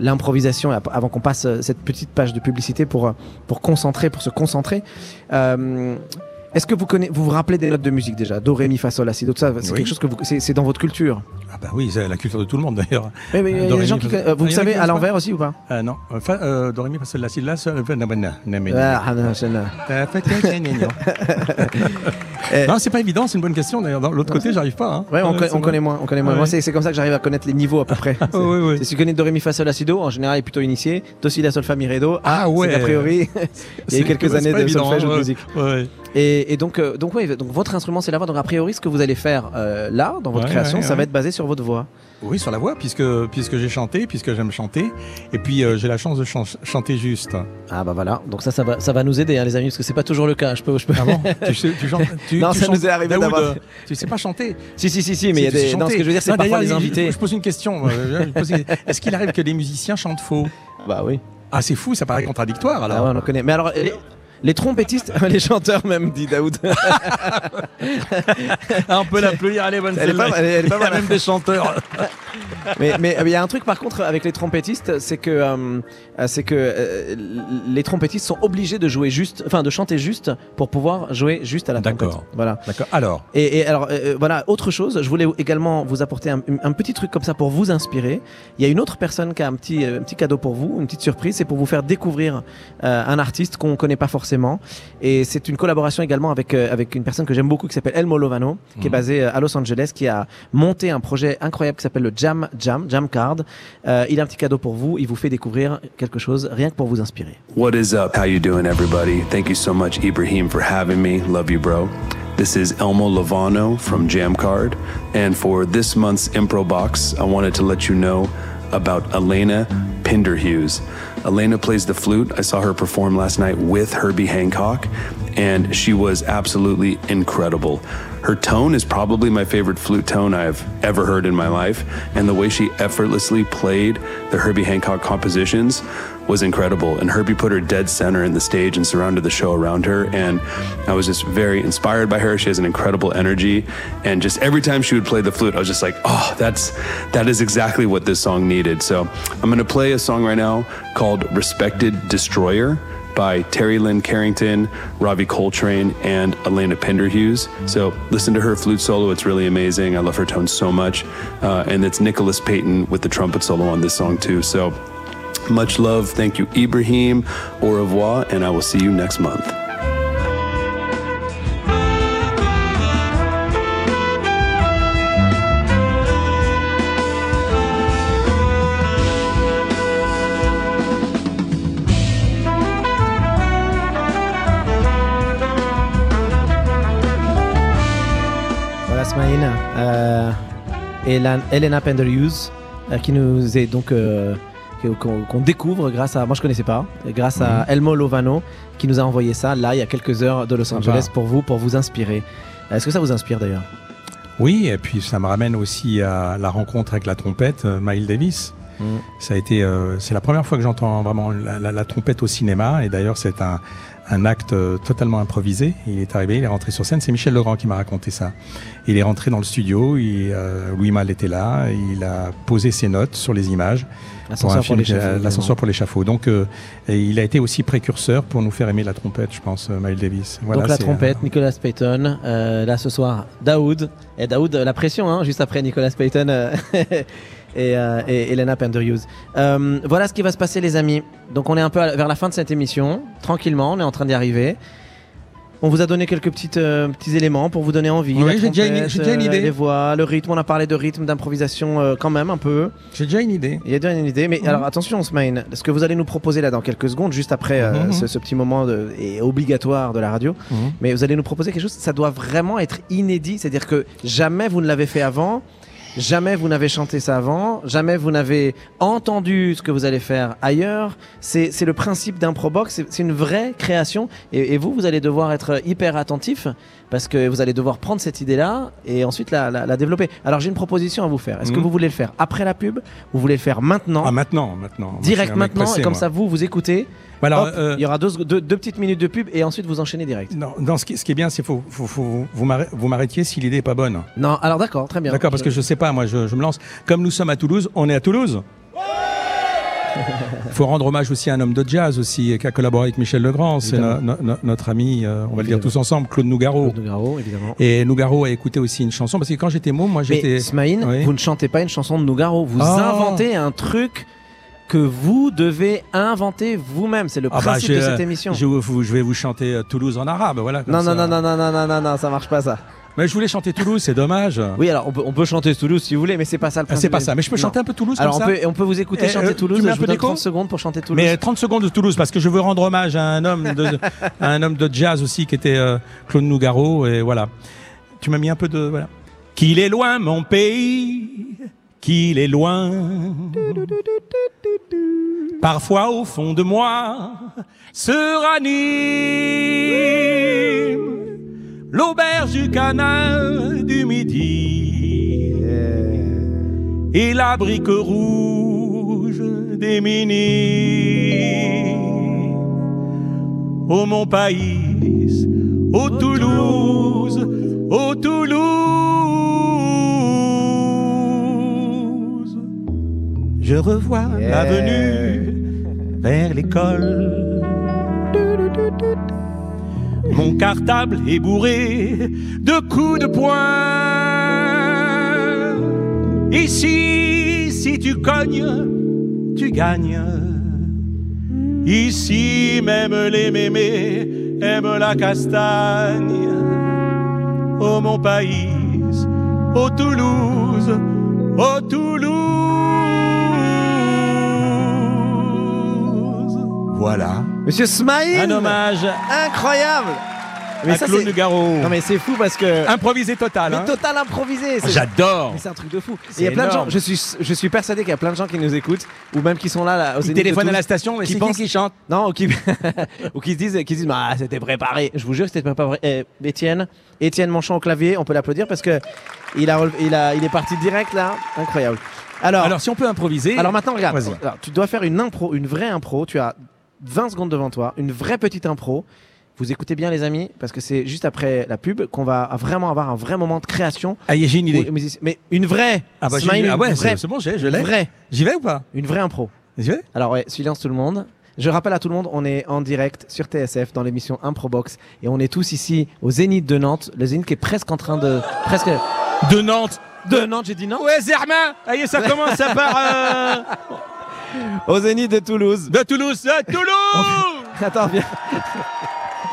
Speaker 4: l'improvisation, avant qu'on passe cette petite page de publicité pour, pour concentrer, pour se concentrer. Est-ce que vous, connaissez, vous vous rappelez des notes de musique déjà? Do, Ré, Mi, Fa, Sol, La, Si, tout ça C'est
Speaker 5: Oui.
Speaker 4: quelque chose que c'est dans votre culture.
Speaker 5: Ah bah oui, c'est la culture de tout le monde d'ailleurs.
Speaker 4: Oui, mais il y a des gens qui euh, Vous
Speaker 5: Ah, en a
Speaker 4: savez à l'envers aussi ou pas?
Speaker 5: Ah non, Fa, euh, do, ré, mi, fa, sol, la, si.
Speaker 4: Ah, non,
Speaker 5: gna.
Speaker 4: Eh.
Speaker 5: Non, c'est pas évident, c'est une bonne question. D'ailleurs, dans l'autre côté, j'arrive pas. hein.
Speaker 4: Ouais, on,
Speaker 5: Euh,
Speaker 4: co- on connaît moins. On connaît moins.
Speaker 5: Ouais.
Speaker 4: Moi, c'est, comme ça que j'arrive à connaître les niveaux à peu près.
Speaker 5: Ah, oui, oui.
Speaker 4: C'est celui qui connaît Do, Ré, Mi, Fa, Sol, La, Si, Do. En général, il est plutôt initié. Do, Si, La, Sol, Fa, Mi, Ré, Do.
Speaker 5: Ah ouais.
Speaker 4: Qu'a priori, il y a eu quelques années de solfège ou de
Speaker 5: ouais.
Speaker 4: musique. Et, donc, euh, donc, ouais, donc votre instrument, c'est la voix. Donc, a priori, ce que vous allez faire euh, là, dans votre création, ça va être basé sur votre voix.
Speaker 5: Oui, sur la voix, puisque, puisque j'ai chanté, puisque j'aime chanter. Et puis, euh, j'ai la chance de chan- chanter juste.
Speaker 4: Ah bah voilà. Donc ça, ça va, ça va nous aider, hein, les amis, parce que c'est pas toujours le cas. Je peux, je peux.
Speaker 5: Ah bon tu, sais, tu chantes tu,
Speaker 4: Non,
Speaker 5: tu
Speaker 4: ça
Speaker 5: chantes-
Speaker 4: nous est arrivé d'avoir-
Speaker 5: euh, Tu sais pas chanter
Speaker 4: Si, si, si, si, mais il y a des. Non, ce que je veux dire, c'est parfois les invités.
Speaker 5: Je, je pose une question. Est-ce qu'il arrive que les musiciens chantent faux?
Speaker 4: Bah oui.
Speaker 5: Ah, c'est fou, ça paraît contradictoire
Speaker 4: Ah
Speaker 5: alors.
Speaker 4: ouais, on en connaît. Mais alors, les, les trompettistes, les chanteurs même, dit Daoud.
Speaker 5: Ah, on peut l'applaudir, allez, bonne
Speaker 4: Elle est pas elle est- elle est pas
Speaker 5: Il y a
Speaker 4: mal.
Speaker 5: même des chanteurs.
Speaker 4: mais mais il y a un truc par contre avec les trompettistes, c'est que euh, c'est que euh, les trompettistes sont obligés de jouer juste, enfin de chanter juste pour pouvoir jouer juste à la trompette.
Speaker 5: D'accord.
Speaker 4: Voilà.
Speaker 5: D'accord, alors.
Speaker 4: Et, et alors euh, voilà, autre chose, je voulais également vous apporter un, un petit truc comme ça pour vous inspirer. Il y a une autre personne qui a un petit, un petit cadeau pour vous, une petite surprise, c'est pour vous faire découvrir un artiste qu'on connaît pas forcément. Et c'est une collaboration également avec, euh, avec une personne que j'aime beaucoup qui s'appelle Elmo Lovano, qui est
Speaker 5: Mhm.
Speaker 4: basé euh, à Los Angeles, qui a monté un projet incroyable qui s'appelle le Jam Jam, Jam Card. Euh, il a un petit cadeau pour vous, il vous fait découvrir quelque chose rien que pour vous inspirer.
Speaker 6: What is up? How you doing, everybody? Thank you so much, Ibrahim, for having me. Love you, bro. This is Elmo Lovano from Jamcard, and for this month's Impro Box, I wanted to let you know about Elena Pinderhughes. Elena plays the flute. I saw her perform last night with Herbie Hancock, and she was absolutely incredible. Her tone is probably my favorite flute tone I've ever heard in my life, and the way she effortlessly played the Herbie Hancock compositions was incredible. And Herbie put her dead center in the stage and surrounded the show around her. And I was just very inspired by her. She has an incredible energy. And just every time she would play the flute, I was just like, oh, that's that is exactly what this song needed. So I'm gonna play a song right now called Respected Destroyer by Terry Lynn Carrington, Ravi Coltrane, and Elena Penderhughes. So listen to her flute solo; it's really amazing. I love her tone so much, uh, and it's Nicholas Payton with the trumpet solo on this song too. So much love. Thank you, Ibrahim. Au revoir, and I will see you next month.
Speaker 4: Euh, Elena Penderhughes, euh, qui nous est donc. Euh, qu'on découvre grâce à. Moi je connaissais pas. Grâce à Elmo Lovano, qui nous a envoyé ça là il y a quelques heures de Los
Speaker 5: Sympa.
Speaker 4: Angeles pour vous, pour vous inspirer. Est-ce que ça vous inspire d'ailleurs?
Speaker 5: Oui, et puis ça me ramène aussi à la rencontre avec la trompette, euh, Miles Davis.
Speaker 4: Mm.
Speaker 5: Ça a été, euh, c'est la première fois que j'entends vraiment la, la- la trompette au cinéma, et d'ailleurs c'est un, un acte euh, totalement improvisé. Il est arrivé, il est rentré sur scène. C'est Michel Legrand qui m'a raconté ça. Il est rentré dans le studio, il, euh, Louis Malle était là, il a posé ses notes sur les images.
Speaker 4: L'ascenseur pour l'échafaud.
Speaker 5: Donc, euh, il a été aussi précurseur pour nous faire aimer la trompette, je pense, Miles Davis. Voilà,
Speaker 4: Donc la trompette,
Speaker 5: euh,
Speaker 4: Nicolas Payton. là ce soir, Daoud. Et Daoud, la pression, hein, juste après Nicolas Payton et, euh, et Elena Penderhughes. Euh, voilà ce qui va se passer, les amis. Donc on est un peu à- vers la fin de cette émission. Tranquillement, on est en train d'y arriver. On vous a donné quelques petites, euh, petits éléments pour vous donner envie.
Speaker 5: Oui,
Speaker 4: La
Speaker 5: j'ai déjà une-
Speaker 4: trompette,
Speaker 5: j'ai déjà une idée.
Speaker 4: Les voix, le rythme. On a parlé de rythme, d'improvisation euh, quand même un peu.
Speaker 5: J'ai déjà une idée.
Speaker 4: Il y a déjà une idée, mais
Speaker 5: Mhm.
Speaker 4: alors attention, Smaïn, ce que vous allez nous proposer là dans quelques secondes, juste après euh,
Speaker 5: Mhm.
Speaker 4: ce, ce petit moment de, obligatoire de la radio,
Speaker 5: Mhm.
Speaker 4: mais vous allez nous proposer quelque chose, ça doit vraiment être inédit, c'est-à-dire que jamais vous ne l'avez fait avant, jamais vous n'avez chanté ça avant, jamais vous n'avez entendu ce que vous allez faire ailleurs. C'est c'est le principe d'Improbox, c'est c'est une vraie création, et, et vous, vous allez devoir être hyper attentif, parce que vous allez devoir prendre cette idée-là et ensuite la, la- la développer. Alors j'ai une proposition à vous faire. Est-ce que
Speaker 5: Mhm.
Speaker 4: vous voulez le faire après la pub? Vous voulez le faire maintenant?
Speaker 5: Ah, maintenant, maintenant.
Speaker 4: Direct maintenant, et comme
Speaker 5: moi.
Speaker 4: ça vous, vous écoutez.
Speaker 5: Bah alors,
Speaker 4: Hop,
Speaker 5: euh,
Speaker 4: il y aura deux, deux- deux petites minutes de pub et ensuite vous enchaînez direct.
Speaker 5: non, dans ce qui, ce qui est bien, c'est faut, faut, faut- vous m'arrê- vous m'arrêtiez si l'idée est pas bonne.
Speaker 4: Non, alors d'accord, très bien.
Speaker 5: D'accord, parce que je sais pas, moi, je, je me lance. Comme nous sommes à Toulouse, on est à Toulouse. Il faut rendre hommage aussi à un homme de jazz aussi qui a collaboré avec Michel Legrand. C'est no-
Speaker 4: Évidemment.
Speaker 5: no- no- notre ami, euh, on va le dire tous ensemble, Claude Nougaro.
Speaker 4: Claude Nougaro, évidemment.
Speaker 5: Et Nougaro a écouté aussi une chanson parce que quand j'étais môme, moi j'étais.
Speaker 4: Mais Smaïn,
Speaker 5: Oui.
Speaker 4: vous ne chantez pas une chanson de Nougaro, vous
Speaker 5: Oh.
Speaker 4: inventez un truc que vous devez inventer vous-même. C'est le
Speaker 5: Ah bah,
Speaker 4: principe de cette émission.
Speaker 5: Je, vais vous chanter euh, Toulouse en arabe, voilà.
Speaker 4: Non, non,
Speaker 5: ça.
Speaker 4: non, non, non, non, non, non, non, ça marche pas ça.
Speaker 5: Mais je voulais chanter Toulouse, c'est dommage.
Speaker 4: Oui, alors on peut, on peut chanter Toulouse si vous voulez, mais c'est pas ça le
Speaker 5: Ah,
Speaker 4: principe.
Speaker 5: c'est pas ça, mais je peux
Speaker 4: Non.
Speaker 5: chanter un peu Toulouse
Speaker 4: Alors on
Speaker 5: comme ça
Speaker 4: peut, on peut vous écouter
Speaker 5: Eh,
Speaker 4: chanter
Speaker 5: euh,
Speaker 4: Toulouse.
Speaker 5: tu mets un
Speaker 4: je
Speaker 5: peu
Speaker 4: vous donne
Speaker 5: d'écho
Speaker 4: 30 secondes pour chanter Toulouse.
Speaker 5: Mais 30 secondes de Toulouse, parce que je veux rendre hommage à un homme de, à un homme de jazz aussi qui était euh, Claude Nougaro, et voilà. Tu m'as mis un peu de. Voilà. Qu'il est loin, mon pays, qu'il est loin. Parfois, au fond de moi, se ranime l'auberge du canal du Midi et la brique rouge des minimes. Ô mon pays, ô Toulouse, ô Toulouse, je revois
Speaker 4: Yeah.
Speaker 5: l'avenue vers l'école. Mon cartable est bourré de coups de poing. Ici, si tu cognes, tu gagnes. Ici, même les mémés aiment la castagne. Oh mon pays, oh Toulouse, oh Toulouse. Voilà.
Speaker 4: Monsieur Smaïn
Speaker 5: Un hommage
Speaker 4: Incroyable Mais
Speaker 5: à
Speaker 4: ça,
Speaker 5: Claude Nougaro.
Speaker 4: Non mais c'est fou parce que
Speaker 5: Improvisé total.
Speaker 4: mais
Speaker 5: hein.
Speaker 4: total improvisé. c'est-
Speaker 5: J'adore.
Speaker 4: Mais c'est un truc de fou. Et il y a plein de gens.
Speaker 5: énorme.
Speaker 4: Je suis, je suis persuadé qu'il y a plein de gens qui nous écoutent ou même qui sont là, là au
Speaker 5: Il
Speaker 4: Zénith de
Speaker 5: téléphone à la
Speaker 4: Toulouse,
Speaker 5: station, mais
Speaker 4: qui
Speaker 5: c'est
Speaker 4: pensent-
Speaker 5: qui qui chante
Speaker 4: Non, ou qui, ou qui se disent, qui se disent, bah, c'était préparé. Je vous jure que c'était préparé. Eh, Étienne, Étienne Manchon au clavier, on peut l'applaudir parce que il a, relevé- il a, il est parti direct là, incroyable. Alors,
Speaker 5: Alors, si on peut improviser.
Speaker 4: alors maintenant regarde,
Speaker 5: Vas-y.
Speaker 4: Alors, tu dois faire une impro, une vraie impro. Tu as 20 secondes devant toi, une vraie petite impro. Vous écoutez bien les amis, parce que c'est juste après la pub qu'on va vraiment avoir un vrai moment de création.
Speaker 5: Ah, j'ai une idée.
Speaker 4: Mais- Mais une vraie.
Speaker 5: Ah, bah,
Speaker 4: Smile,
Speaker 5: une- ah ouais, c'est bon, j'ai- je l'ai.
Speaker 4: vraie,
Speaker 5: J'y vais ou pas?
Speaker 4: Une vraie impro.
Speaker 5: J'y vais?
Speaker 4: Alors ouais, silence tout le monde. Je rappelle à tout le monde, on est en direct sur TSF dans l'émission Improbox et on est tous ici au Zénith de Nantes, le Zénith qui est presque en train de presque
Speaker 5: De Nantes.
Speaker 4: de Nantes, j'ai dit non.
Speaker 5: Ouais, Zermain Allez, ça commence, ça part euh,
Speaker 4: Au Zénith de Toulouse.
Speaker 5: de Toulouse. De Toulouse
Speaker 4: Attends, viens.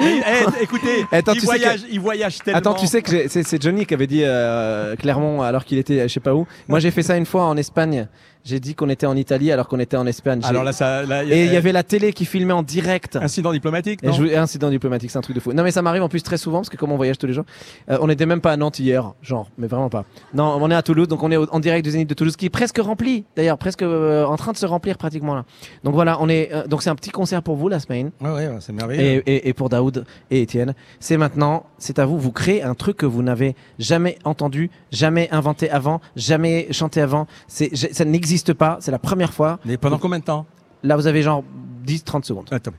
Speaker 5: Eh, eh, Écoutez,
Speaker 4: Attends,
Speaker 5: il, voyage, il voyage tellement.
Speaker 4: Attends, tu sais que c'est c'est Johnny qui avait dit euh, Clermont alors qu'il était je sais pas où. Moi j'ai fait ça une fois en Espagne. J'ai dit qu'on était en Italie alors qu'on était en Espagne.
Speaker 5: Alors là, ça. Là,
Speaker 4: et il y avait la télé qui filmait en direct.
Speaker 5: Incident diplomatique
Speaker 4: Et
Speaker 5: non
Speaker 4: je vous- incident diplomatique, c'est un truc de fou. Non mais ça m'arrive en plus très souvent parce que comme on voyage tous les jours, euh, on n'était même pas à Nantes hier, genre, mais vraiment pas. Non, on est à Toulouse, donc on est en direct du Zénith de Toulouse qui est presque rempli, d'ailleurs presque euh, en train de se remplir pratiquement là. Donc voilà, on est, euh, donc c'est un petit concert pour vous la semaine
Speaker 5: Ouais, ouais, c'est merveilleux.
Speaker 4: et, et- et pour Daoud et Étienne. C'est maintenant, c'est à vous. Vous créez un truc que vous n'avez jamais entendu, jamais inventé avant, jamais chanté avant. C'est, ça n'existe pas. C'est la première fois.
Speaker 5: Mais pendant combien de temps
Speaker 4: Là, vous avez genre 10-30 secondes.
Speaker 5: Attends.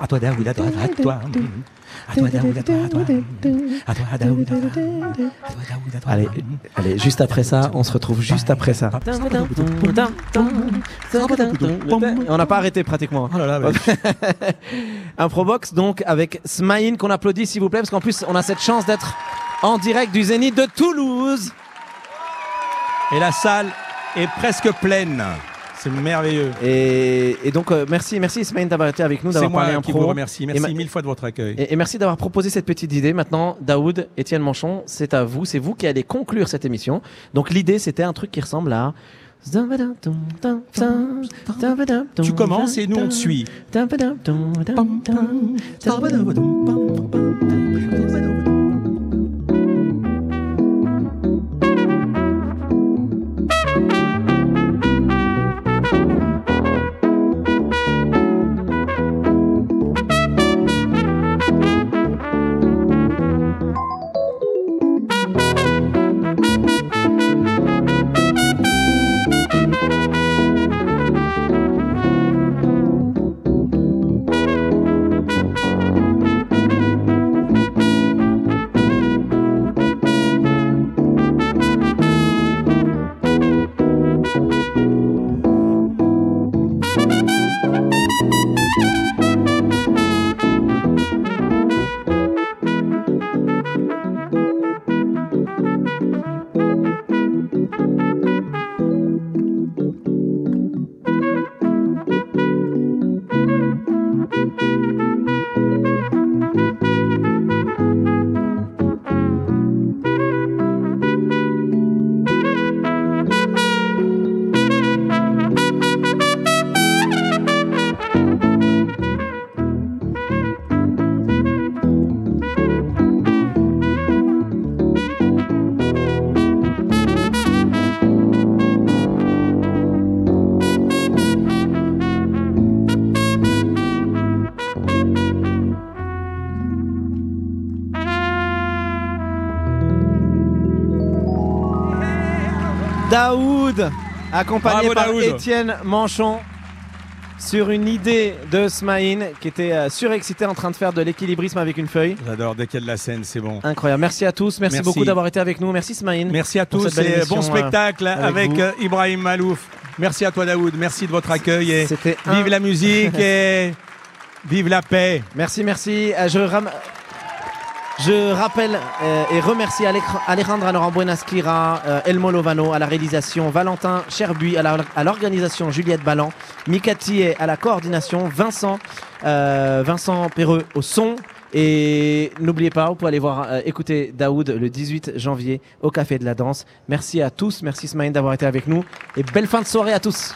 Speaker 5: À toi, Daoud, à toi, à toi. À toi, Daoud, à toi, à toi. À toi, Daoud, à toi. À toi, Daoud, à toi.
Speaker 4: Allez, allez, juste après ça, on se retrouve juste après ça. On n'a pas arrêté pratiquement.
Speaker 5: Oh là là, mais-
Speaker 4: Improbox donc avec Smaïn qu'on applaudit s'il vous plaît parce qu'en plus on a cette chance d'être en direct du Zénith de Toulouse.
Speaker 5: Et la salle est presque pleine. C'est merveilleux.
Speaker 4: Et, et donc euh, merci, merci Smaïn d'avoir été avec nous,
Speaker 5: C'est
Speaker 4: d'avoir parlé
Speaker 5: moi qui vous remercie. Merci mille fois de votre accueil.
Speaker 4: Et, et merci d'avoir proposé cette petite idée. Maintenant, Daoud, Étienne Manchon, c'est à vous. C'est vous qui allez conclure cette émission. Donc l'idée, c'était un truc qui ressemble à...
Speaker 5: Tu commences et nous on te suit.
Speaker 4: Accompagné
Speaker 5: Bravo,
Speaker 4: par
Speaker 5: Daoud.
Speaker 4: Étienne Manchon, sur une idée de Smaïn qui était euh, surexcité en train de faire de l'équilibrisme avec une feuille.
Speaker 5: J'adore, dès qu'il y a de la scène, c'est bon.
Speaker 4: Incroyable. Merci à tous. Merci,
Speaker 5: Merci.
Speaker 4: beaucoup d'avoir été avec nous. Merci Smaïn.
Speaker 5: Merci à tous et
Speaker 4: émission,
Speaker 5: bon
Speaker 4: euh,
Speaker 5: spectacle
Speaker 4: avec
Speaker 5: euh, Ibrahim Malouf. Merci à toi Daoud, merci de votre accueil et vive
Speaker 4: un-
Speaker 5: la musique et Vive la paix
Speaker 4: Merci, merci. Je, ram- je rappelle euh, et remercie Alejandra Norambuena-Sclira, euh, Elmo Lovano à la réalisation, Valentin Cherbuy à l'organisation, Juliette Ballan, Mika Thier à la coordination, Vincent, euh, Vincent Perreux au son. Et n'oubliez pas, vous pouvez aller voir, euh, écouter Daoud le 18 janvier au Café de la Danse. Merci à tous, merci Smaïn d'avoir été avec nous et belle fin de soirée à tous.